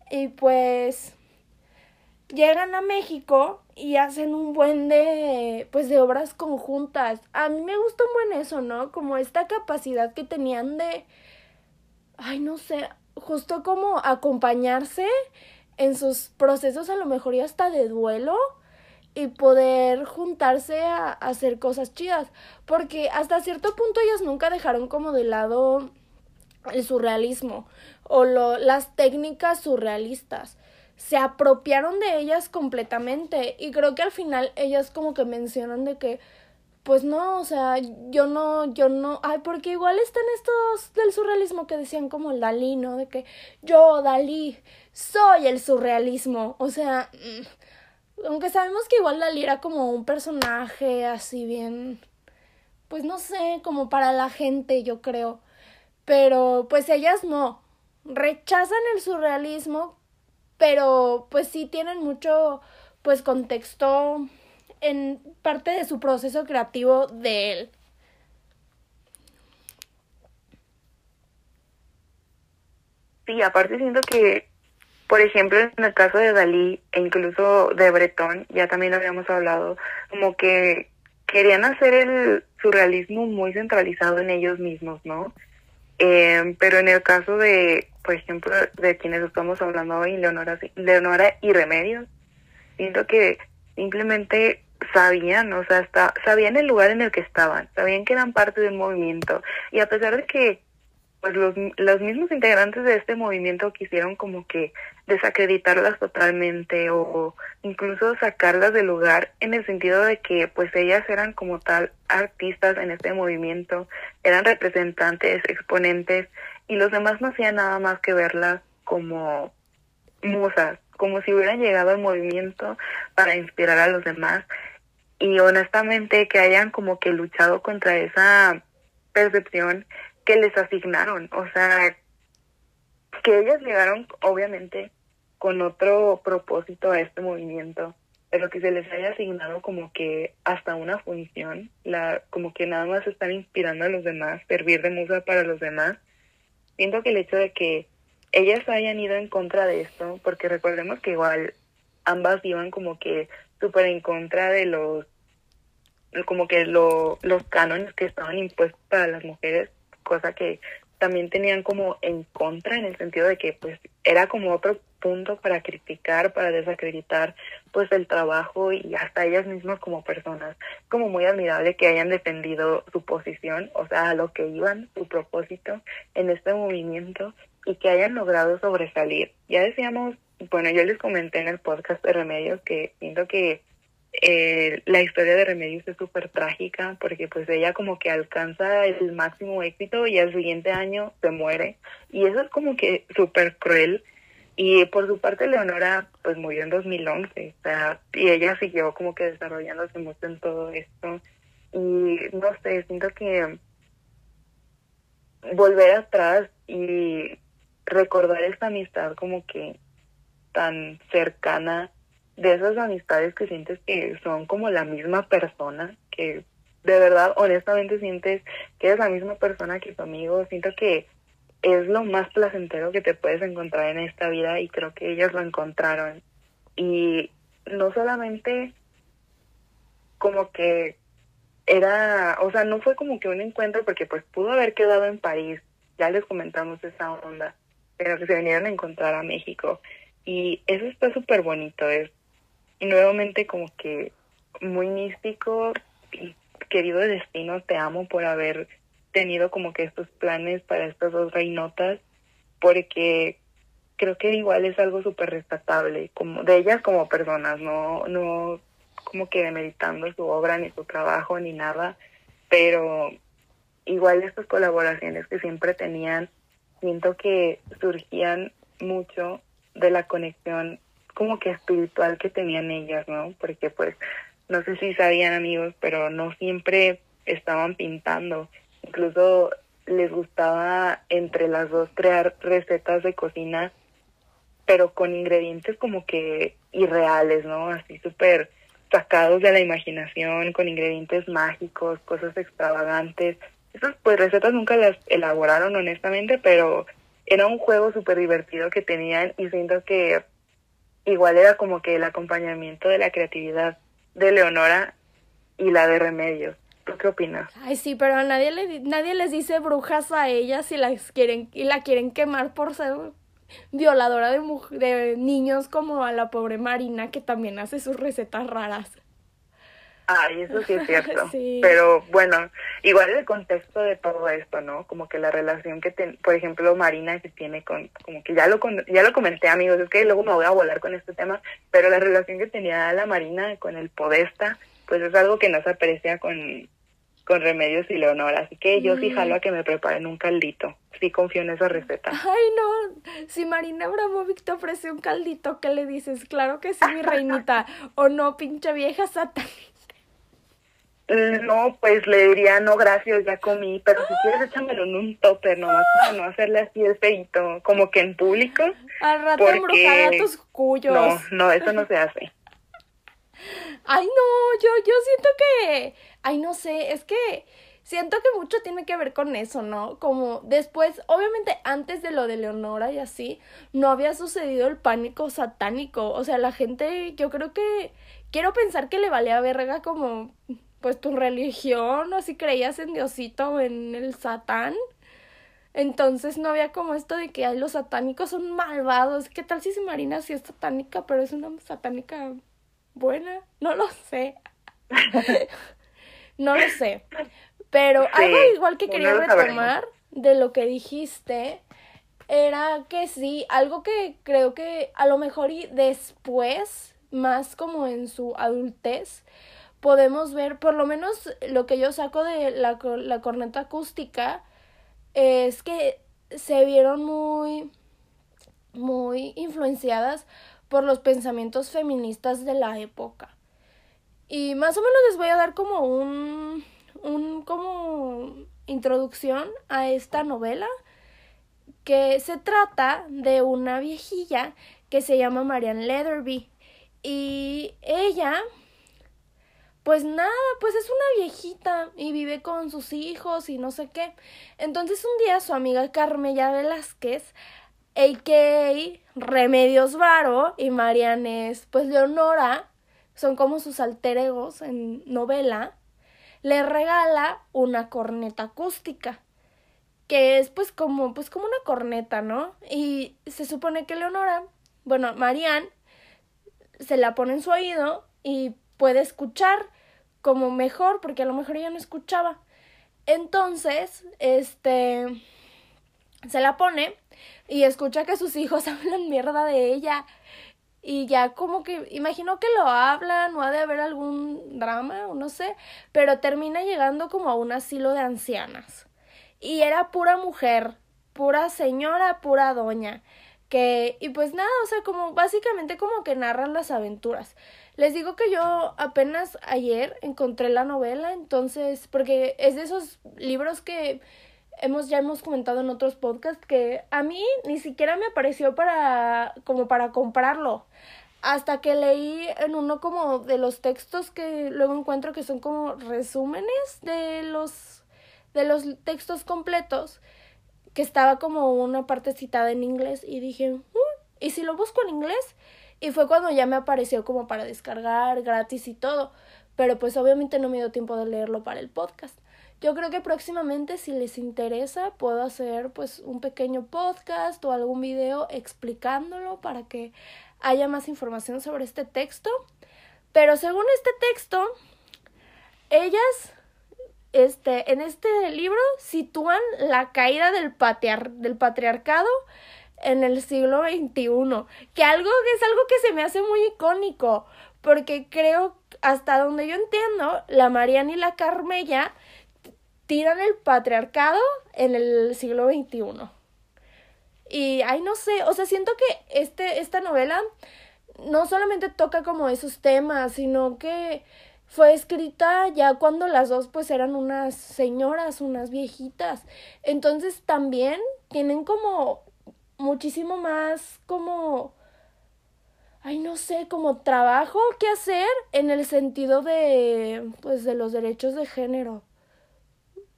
Y pues llegan a México y hacen un buen de pues de obras conjuntas. A mí me gusta un buen eso, ¿no? Como esta capacidad que tenían de ay, no sé, justo como acompañarse en sus procesos a lo mejor ya hasta de duelo y poder juntarse a, hacer cosas chidas. Porque hasta cierto punto ellas nunca dejaron como de lado el surrealismo o lo, las técnicas surrealistas. Se apropiaron de ellas completamente y creo que al final ellas como que mencionan de que pues no, o sea, yo no, yo no, ay, porque igual están estos del surrealismo que decían como el Dalí, ¿no? De que yo, Dalí, soy el surrealismo, o sea, mm, aunque sabemos que igual Dalí era como un personaje así bien, pues no sé, como para la gente, yo creo, pero pues ellas no, rechazan el surrealismo, pero pues sí tienen mucho, pues contexto en parte de su proceso creativo de él. Sí, aparte siento que, por ejemplo, en el caso de Dalí e incluso de Breton, ya también habíamos hablado, como que querían hacer el surrealismo muy centralizado en ellos mismos, ¿no? Eh, pero en el caso de, por ejemplo, de quienes estamos hablando hoy, Leonora, Leonora y Remedios, siento que simplemente sabían, o sea, está, sabían el lugar en el que estaban, sabían que eran parte del movimiento y a pesar de que pues los, los mismos integrantes de este movimiento quisieron como que desacreditarlas totalmente o, incluso sacarlas del lugar en el sentido de que pues ellas eran como tal artistas en este movimiento, eran representantes, exponentes y los demás no hacían nada más que verlas como musas, como si hubieran llegado al movimiento para inspirar a los demás. Y honestamente que hayan como que luchado contra esa percepción que les asignaron, o sea, que ellas llegaron obviamente con otro propósito a este movimiento, pero que se les haya asignado como que hasta una función, la como que nada más están inspirando a los demás, servir de musa para los demás. Siento que el hecho de que ellas hayan ido en contra de esto, porque recordemos que igual ambas iban como que súper en contra de los como que lo, los cánones que estaban impuestos para las mujeres, cosa que también tenían como en contra en el sentido de que pues era como otro punto para criticar, para desacreditar pues el trabajo y hasta ellas mismas como personas. Como muy admirable que hayan defendido su posición, o sea, a lo que iban, su propósito en este movimiento y que hayan logrado sobresalir. Ya decíamos, bueno, yo les comenté en el podcast de Remedios que siento que eh, la historia de Remedios es súper trágica porque pues ella como que alcanza el máximo éxito y al siguiente año se muere. Y eso es como que súper cruel. Y por su parte Leonora pues murió en 2011 o sea, y ella siguió como que desarrollándose mucho en todo esto. Y no sé, siento que volver atrás y recordar esta amistad como que tan cercana de esas amistades que sientes que son como la misma persona, que de verdad, honestamente sientes que eres la misma persona que tu amigo, siento que es lo más placentero que te puedes encontrar en esta vida y creo que ellas lo encontraron. Y no solamente como que era, o sea, no fue como que un encuentro porque pues pudo haber quedado en París, ya les comentamos esa onda, pero que se vinieron a encontrar a México. Y eso está súper bonito, es nuevamente como que muy místico y querido destino, te amo por haber tenido como que estos planes para estas dos reinotas, porque creo que igual es algo súper respetable, como de ellas como personas, no, no como que demeritando su obra ni su trabajo ni nada, pero igual estas colaboraciones que siempre tenían, siento que surgían mucho de la conexión como que espiritual que tenían ellas, ¿no? Porque pues no sé si sabían amigos, pero no siempre estaban pintando. Incluso les gustaba entre las dos crear recetas de cocina, pero con ingredientes como que irreales, ¿no? Así súper sacados de la imaginación, con ingredientes mágicos, cosas extravagantes. Esas pues recetas nunca las elaboraron honestamente, pero era un juego súper divertido que tenían y siento que igual era como que el acompañamiento de la creatividad de Leonora y la de Remedios. ¿Tú qué opinas? Ay, sí, pero nadie, le, nadie les dice brujas a ellas y las quieren y la quieren quemar por ser violadora de, de niños como a la pobre Marina que también hace sus recetas raras. Ay, eso sí es cierto. Pero bueno, igual el contexto de todo esto, ¿no? Como que la relación que, por ejemplo, Marina que tiene con, como que ya lo, ya lo comenté, amigos, es que luego me voy a volar con este tema, pero la relación que tenía la Marina con el Podesta, pues es algo que no se aprecia con, con Remedios y Leonora. Así que yo sí mm. jalo a que me preparen un caldito. Sí confío en esa receta. Ay, no. Si Marina Abramovic te ofrece un caldito, ¿qué le dices? Claro que sí, mi reinita. o no, pinche vieja satánica. Mm, no, pues le diría, no, gracias, ya comí, pero si quieres échamelo en un topper, nomás para no hacerle así el feito, como que en público. Al rato porque... a tus cuyos. No, no, eso no se hace. Ay, no, yo, yo siento que, ay, no sé, es que siento que mucho tiene que ver con eso, ¿no? Como después, obviamente antes de lo de Leonora y así, no había sucedido el pánico satánico, o sea, la gente, yo creo que, quiero pensar que le valía verga como pues tu religión o si creías en Diosito o en el Satán. Entonces no había como esto de que ay, los satánicos son malvados. ¿Qué tal si Marina sí es satánica, pero es una satánica buena? No lo sé. no lo sé. Pero algo igual que quería retomar de lo que dijiste era que sí, algo que creo que a lo mejor y después, más como en su adultez, podemos ver, por lo menos lo que yo saco de la, la corneta acústica, es que se vieron muy, muy influenciadas por los pensamientos feministas de la época. Y más o menos les voy a dar como un, un como introducción a esta novela que se trata de una viejilla que se llama Marianne Leatherby y ella pues nada, pues es una viejita y vive con sus hijos y no sé qué. Entonces un día su amiga Carmella Velázquez, a.k.a. Remedios Varo y Marianes, pues Leonora, son como sus alter egos en novela, le regala una corneta acústica, que es pues como, pues como una corneta, ¿no? Y se supone que Leonora, bueno, Marianne, se la pone en su oído y puede escuchar como mejor, porque a lo mejor ella no escuchaba. Entonces, este, se la pone y escucha que sus hijos hablan mierda de ella. Y ya como que, imagino que lo hablan o ha de haber algún drama o no sé, pero termina llegando como a un asilo de ancianas. Y era pura mujer, pura señora, pura doña. Que, y pues nada, o sea, como básicamente como que narran las aventuras. Les digo que yo apenas ayer encontré la novela, entonces, porque es de esos libros que hemos ya hemos comentado en otros podcasts que a mí ni siquiera me apareció para como para comprarlo hasta que leí en uno como de los textos que luego encuentro que son como resúmenes de los de los textos completos que estaba como una parte citada en inglés y dije, mm, ¿y si lo busco en inglés? Y fue cuando ya me apareció como para descargar gratis y todo. Pero pues obviamente no me dio tiempo de leerlo para el podcast. Yo creo que próximamente si les interesa puedo hacer pues un pequeño podcast o algún video explicándolo para que haya más información sobre este texto. Pero según este texto, ellas este, en este libro sitúan la caída del, del patriarcado en el siglo XXI, que algo es algo que se me hace muy icónico, porque creo, hasta donde yo entiendo, la Mariana y la Carmella tiran el patriarcado en el siglo XXI. Y, ay, no sé, o sea, siento que este, esta novela no solamente toca como esos temas, sino que fue escrita ya cuando las dos pues eran unas señoras, unas viejitas. Entonces también tienen como muchísimo más como ay no sé, como trabajo que hacer en el sentido de pues de los derechos de género.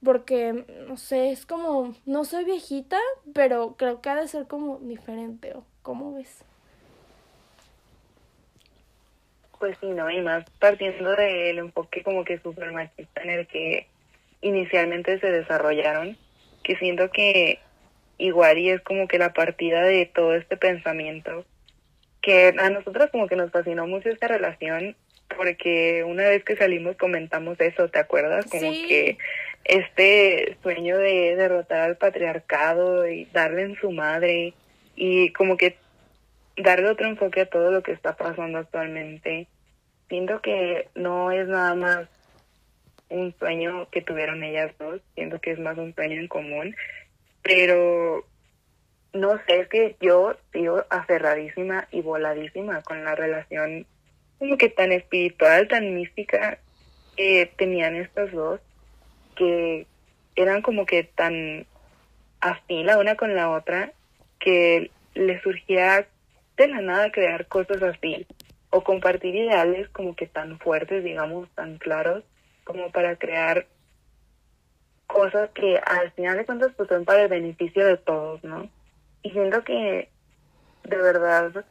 Porque no sé, es como no soy viejita, pero creo que ha de ser como diferente, ¿o cómo ves? Pues sí, ¿no? Y más partiendo del enfoque como que super machista en el que inicialmente se desarrollaron, que siento que igual y es como que la partida de todo este pensamiento que a nosotras como que nos fascinó mucho esta relación porque una vez que salimos comentamos eso, ¿te acuerdas? Como que este sueño de derrotar al patriarcado y darle en su madre y como que darle otro enfoque a todo lo que está pasando actualmente. Siento que no es nada más un sueño que tuvieron ellas dos, siento que es más un sueño en común, pero no sé, es que yo sigo aferradísima y voladísima con la relación como que tan espiritual, tan mística que tenían estas dos, que eran como que tan afín la una con la otra, que les surgía de la nada crear cosas así, o compartir ideales como que tan fuertes, digamos, tan claros, como para crear cosas que al final de cuentas pues son para el beneficio de todos, ¿no? Y siento que de verdad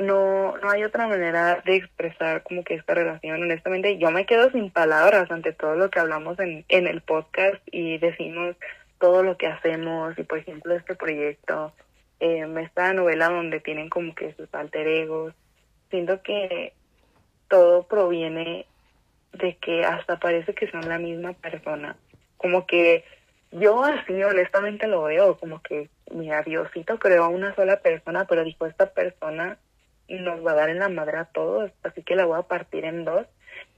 no, no hay otra manera de expresar como que esta relación. Honestamente, yo me quedo sin palabras ante todo lo que hablamos en, en el podcast y decimos todo lo que hacemos y por ejemplo este proyecto, eh, esta novela donde tienen como que sus alter egos. Siento que todo proviene de que hasta parece que son la misma persona. Como que yo así honestamente lo veo, como que, mira, Diosito creó a una sola persona, pero dijo, esta persona nos va a dar en la madre a todos, así que la voy a partir en dos.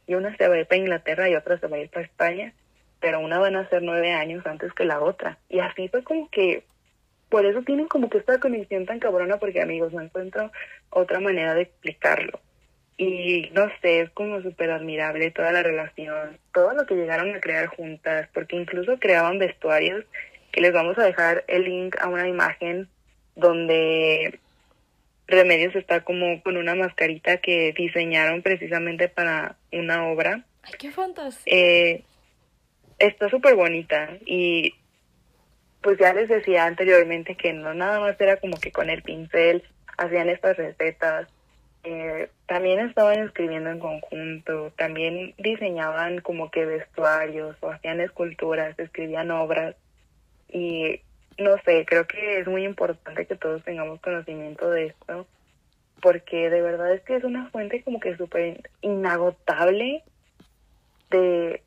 Y una se va a ir para Inglaterra y otra se va a ir para España, pero una van a ser nueve años antes que la otra. Y así fue como que, por eso tienen como que esta conexión tan cabrona, porque amigos, no encuentro otra manera de explicarlo. Y no sé, es como súper admirable toda la relación, todo lo que llegaron a crear juntas, porque incluso creaban vestuarios, que les vamos a dejar el link a una imagen donde Remedios está como con una mascarita que diseñaron precisamente para una obra. Ay, qué fantasía. Eh, está súper bonita y pues ya les decía anteriormente que no nada más era como que con el pincel hacían estas recetas, eh, también estaban escribiendo en conjunto, también diseñaban como que vestuarios o hacían esculturas, escribían obras y no sé, creo que es muy importante que todos tengamos conocimiento de esto porque de verdad es que es una fuente como que súper inagotable de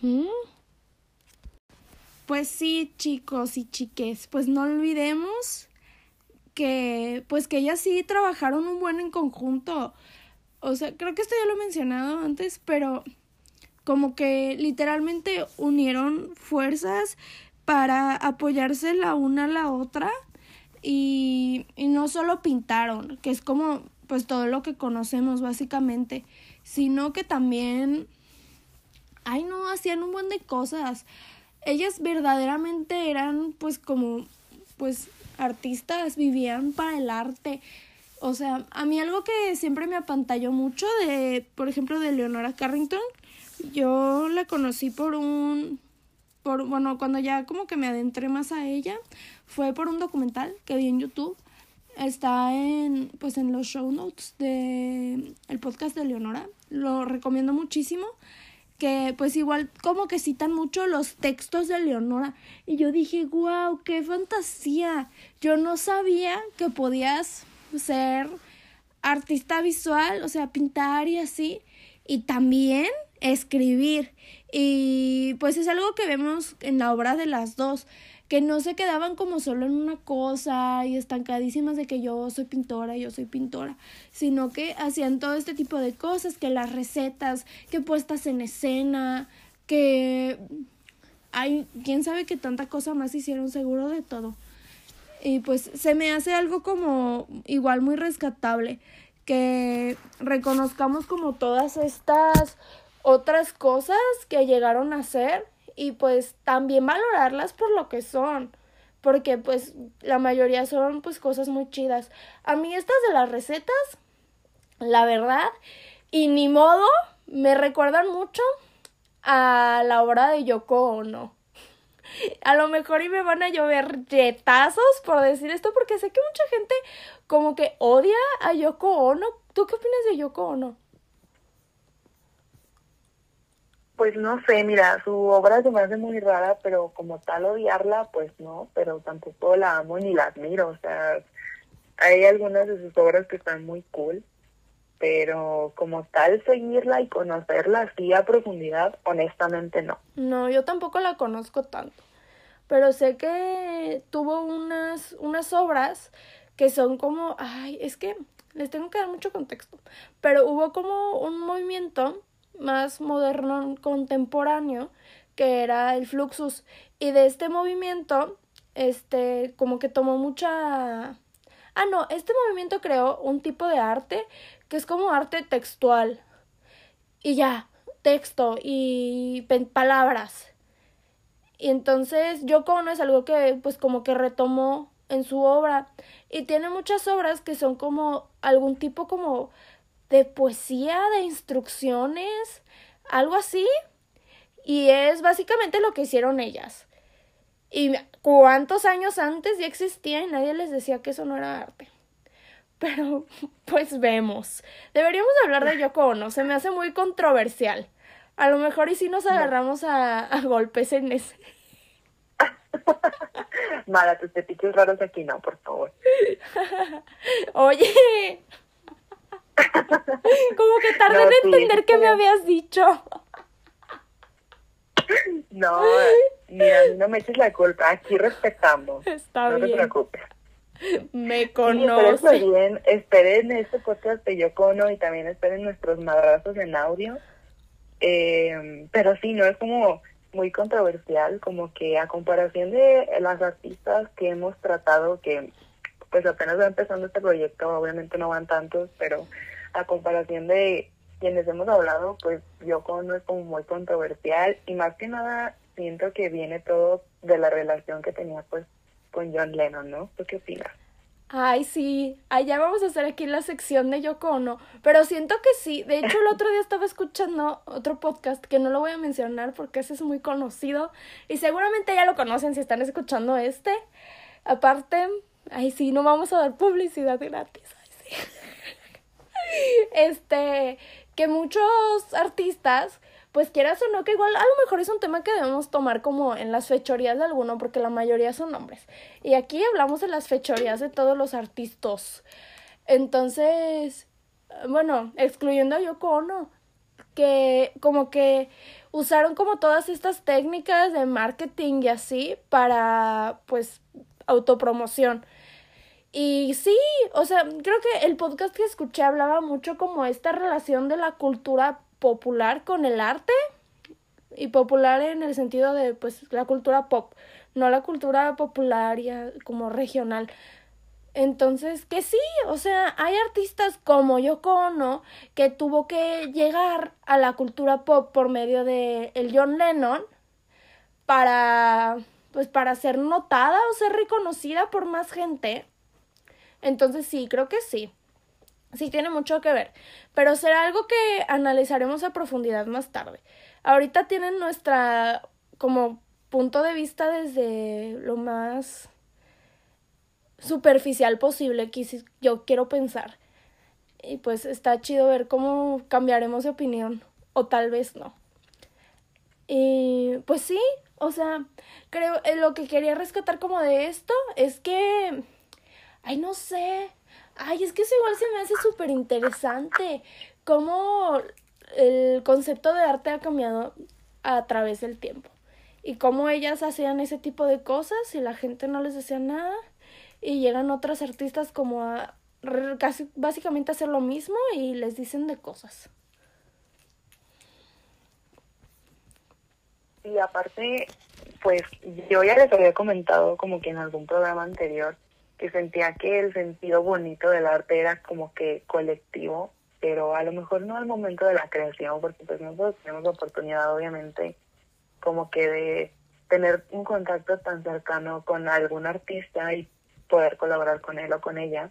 ¿Mm? Pues sí, chicos y chiques, pues no olvidemos que pues que ellas sí trabajaron un buen en conjunto. O sea, creo que esto ya lo he mencionado antes, pero como que literalmente unieron fuerzas para apoyarse la una a la otra y, y no solo pintaron, que es como pues todo lo que conocemos básicamente, sino que también, ay no, hacían un buen de cosas ellas verdaderamente eran pues como pues artistas, vivían para el arte. O sea, a mí algo que siempre me apantalló mucho de, por ejemplo, de Leonora Carrington, yo la conocí por un, por, bueno, cuando ya como que me adentré más a ella, fue por un documental que vi en YouTube. Está en, pues en los show notes de el podcast de Leonora. Lo recomiendo muchísimo que pues igual como que citan mucho los textos de Leonora y yo dije, wow, qué fantasía. Yo no sabía que podías ser artista visual, o sea, pintar y así, y también escribir. Y pues es algo que vemos en la obra de las dos que no se quedaban como solo en una cosa y estancadísimas de que yo soy pintora, yo soy pintora, sino que hacían todo este tipo de cosas, que las recetas, que puestas en escena, que hay, quién sabe qué tanta cosa más hicieron seguro de todo. Y pues se me hace algo como igual muy rescatable, que reconozcamos como todas estas otras cosas que llegaron a hacer y pues también valorarlas por lo que son porque pues la mayoría son pues cosas muy chidas. A mí estas de las recetas, la verdad, y ni modo, me recuerdan mucho a la obra de Yoko Ono. A lo mejor y me van a llover retazos por decir esto porque sé que mucha gente como que odia a Yoko Ono. ¿Tú qué opinas de Yoko Ono? Pues no sé, mira, su obra se me hace muy rara, pero como tal odiarla, pues no, pero tampoco la amo ni la admiro, o sea, hay algunas de sus obras que están muy cool, pero como tal seguirla y conocerla así a profundidad, honestamente no. No, yo tampoco la conozco tanto, pero sé que tuvo unas, unas obras que son como, ay, es que les tengo que dar mucho contexto, pero hubo como un movimiento más moderno, contemporáneo, que era el Fluxus. Y de este movimiento, este, como que tomó mucha... Ah, no, este movimiento creó un tipo de arte que es como arte textual. Y ya, texto y palabras. Y entonces Yoko no es algo que pues como que retomó en su obra y tiene muchas obras que son como algún tipo como de poesía, de instrucciones, algo así. Y es básicamente lo que hicieron ellas. Y cuántos años antes ya existía y nadie les decía que eso no era arte. Pero, pues vemos. Deberíamos hablar de Yoko Ono, se me hace muy controversial. A lo mejor y si nos agarramos a, a golpes en ese. Mala, tus petitos raros aquí no, por favor. Oye, Como que tardé en entender qué me habías dicho. No, mira, no me eches la culpa, aquí respetamos. Está bien. No te preocupes. Me conoce. Sí, bien, esperen este podcast de Yocono y también esperen nuestros madrazos en audio. Eh, pero sí, no es como muy controversial, como que a comparación de las artistas que hemos tratado, que pues apenas va empezando este proyecto, obviamente no van tantos, pero a comparación de quienes hemos hablado, pues yo no es como muy controversial y más que nada siento que viene todo de la relación que tenía pues con John Lennon, ¿no? ¿Tú qué opinas? Ay, sí, allá vamos a hacer aquí la sección de Yoko Ono, pero siento que sí, de hecho el otro día estaba escuchando otro podcast que no lo voy a mencionar porque ese es muy conocido y seguramente ya lo conocen si están escuchando este. Aparte, ay sí, no vamos a dar publicidad gratis. Ay, sí. este, que muchos artistas, pues quieras o no, que igual a lo mejor es un tema que debemos tomar como en las fechorías de alguno, porque la mayoría son hombres. Y aquí hablamos de las fechorías de todos los artistas. Entonces, bueno, excluyendo a Yoko Ono, que como que usaron como todas estas técnicas de marketing y así para pues autopromoción. Y sí, o sea, creo que el podcast que escuché hablaba mucho como esta relación de la cultura popular con el arte y popular en el sentido de pues la cultura pop, no la cultura popular ya como regional. Entonces, que sí, o sea, hay artistas como Yoko Ono que tuvo que llegar a la cultura pop por medio de el John Lennon para pues para ser notada o ser reconocida por más gente. Entonces sí, creo que sí. Sí tiene mucho que ver, pero será algo que analizaremos a profundidad más tarde. Ahorita tienen nuestra como punto de vista desde lo más superficial posible que yo quiero pensar. Y pues está chido ver cómo cambiaremos de opinión o tal vez no. Y pues sí, o sea, creo eh, lo que quería rescatar como de esto es que Ay, no sé. Ay, es que eso igual se me hace súper interesante. Cómo el concepto de arte ha cambiado a través del tiempo. Y cómo ellas hacían ese tipo de cosas y la gente no les decía nada. Y llegan otras artistas como a casi básicamente hacer lo mismo y les dicen de cosas. Y aparte, pues yo ya les había comentado como que en algún programa anterior que sentía que el sentido bonito del arte era como que colectivo, pero a lo mejor no al momento de la creación, porque pues nosotros tenemos la oportunidad obviamente como que de tener un contacto tan cercano con algún artista y poder colaborar con él o con ella,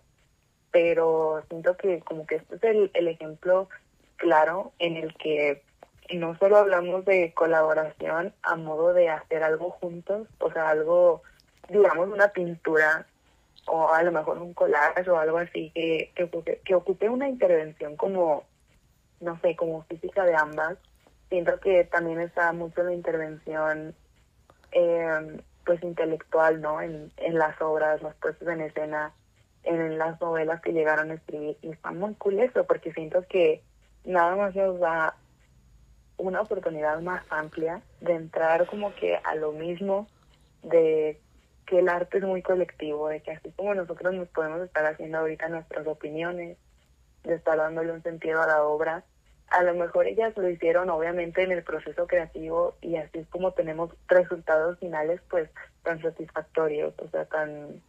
pero siento que como que este es el, el ejemplo claro en el que no solo hablamos de colaboración a modo de hacer algo juntos, o sea, algo, digamos, una pintura o a lo mejor un collage o algo así que, que, ocupe, una intervención como, no sé, como física de ambas, siento que también está mucho la intervención eh, pues intelectual, ¿no? En, en las obras, las puestas en escena, en las novelas que llegaron a escribir. Y está muy cool eso, porque siento que nada más nos da una oportunidad más amplia de entrar como que a lo mismo de que el arte es muy colectivo, de que así como nosotros nos podemos estar haciendo ahorita nuestras opiniones, de estar dándole un sentido a la obra, a lo mejor ellas lo hicieron obviamente en el proceso creativo y así es como tenemos resultados finales pues tan satisfactorios, o sea, tan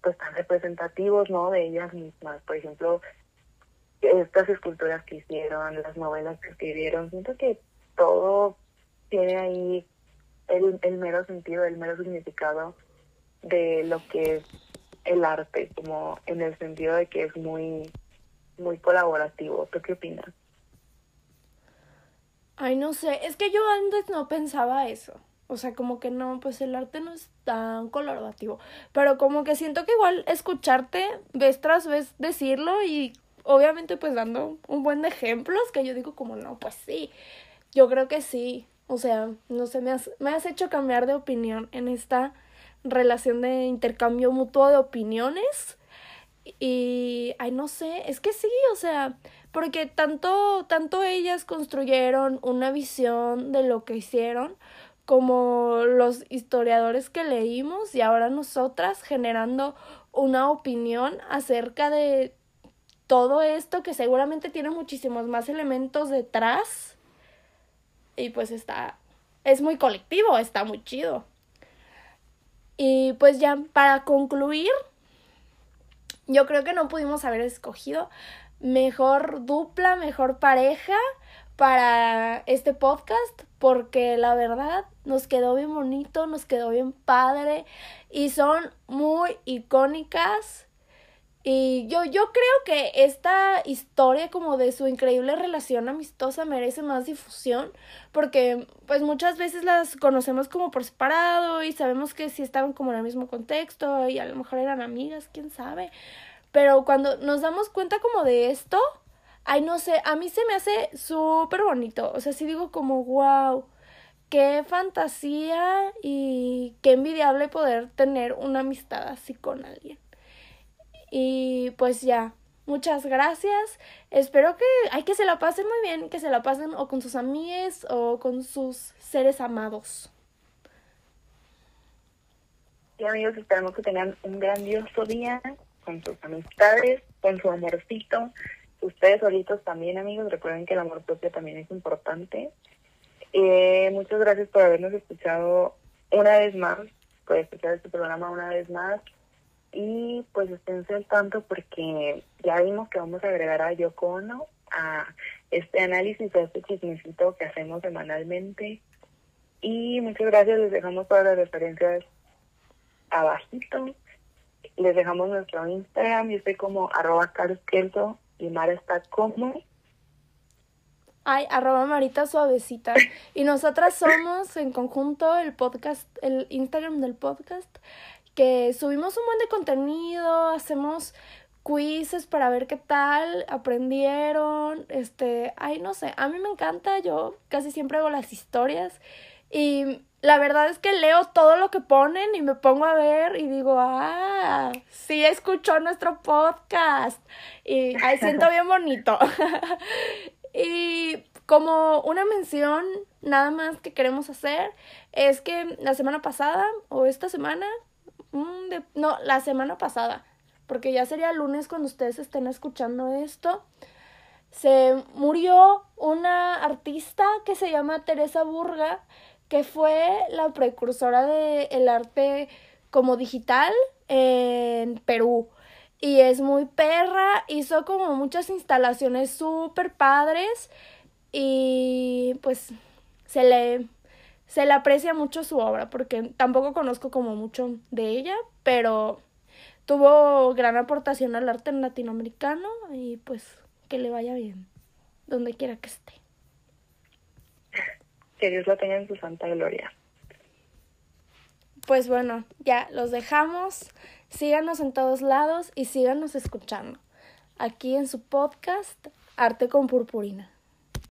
pues tan representativos, ¿no? De ellas mismas. Por ejemplo, estas esculturas que hicieron, las novelas que escribieron, siento que todo tiene ahí el, mero sentido, el mero significado de lo que es el arte, como en el sentido de que es muy muy colaborativo. ¿Tú qué opinas? Ay, no sé, es que yo antes no pensaba eso. O sea, como que no, pues el arte no es tan colaborativo. Pero como que siento que igual escucharte vez tras vez decirlo y obviamente pues dando un buen de ejemplos que yo digo como no, pues sí. Yo creo que sí. O sea, no sé, me has, me has hecho cambiar de opinión en esta relación de intercambio mutuo de opiniones. Y, ay, no sé, es que sí, o sea, porque tanto, tanto ellas construyeron una visión de lo que hicieron, como los historiadores que leímos y ahora nosotras generando una opinión acerca de todo esto que seguramente tiene muchísimos más elementos detrás y pues está es muy colectivo, está muy chido. Y pues ya para concluir, yo creo que no pudimos haber escogido mejor dupla, mejor pareja para este podcast porque la verdad nos quedó bien bonito, nos quedó bien padre y son muy icónicas. Y yo, yo creo que esta historia como de su increíble relación amistosa merece más difusión porque pues muchas veces las conocemos como por separado y sabemos que sí estaban como en el mismo contexto y a lo mejor eran amigas, quién sabe. Pero cuando nos damos cuenta como de esto, ay no sé, a mí se me hace súper bonito. O sea, sí digo como wow qué fantasía y qué envidiable poder tener una amistad así con alguien. Y pues ya, muchas gracias. Espero que, hay que se la pasen muy bien, que se la pasen o con sus amigues o con sus seres amados. Y amigos, esperamos que tengan un grandioso día con sus amistades, con su amorcito. Ustedes solitos también, amigos, recuerden que el amor propio también es importante. Eh, muchas gracias por habernos escuchado una vez más, por escuchar este programa una vez más. Y pues esténse al tanto porque ya vimos que vamos a agregar a Yoko Ono a este análisis, a este chismecito que hacemos semanalmente. Y muchas gracias, les dejamos todas las referencias abajito. Les dejamos nuestro Instagram, yo estoy como arroba y Mara está como Ay, arroba Marita Suavecita. Y nosotras somos en conjunto el podcast, el Instagram del podcast, que subimos un buen de contenido, hacemos quizzes para ver qué tal aprendieron, este, ay, no sé, a mí me encanta, yo casi siempre hago las historias y la verdad es que leo todo lo que ponen y me pongo a ver y digo, ah, sí escuchó nuestro podcast y ay, siento bien bonito. Y como una mención nada más que queremos hacer es que la semana pasada o esta semana, no, la semana pasada, porque ya sería lunes cuando ustedes estén escuchando esto, se murió una artista que se llama Teresa Burga, que fue la precursora del arte como digital en Perú. Y es muy perra, hizo como muchas instalaciones súper padres y pues se le, se le aprecia mucho su obra porque tampoco conozco como mucho de ella, pero tuvo gran aportación al arte latinoamericano y pues que le vaya bien, donde quiera que esté. Que Dios la tenga en su santa gloria. Pues bueno, ya los dejamos. Síganos en todos lados y síganos escuchando. Aquí en su podcast Arte con Purpurina.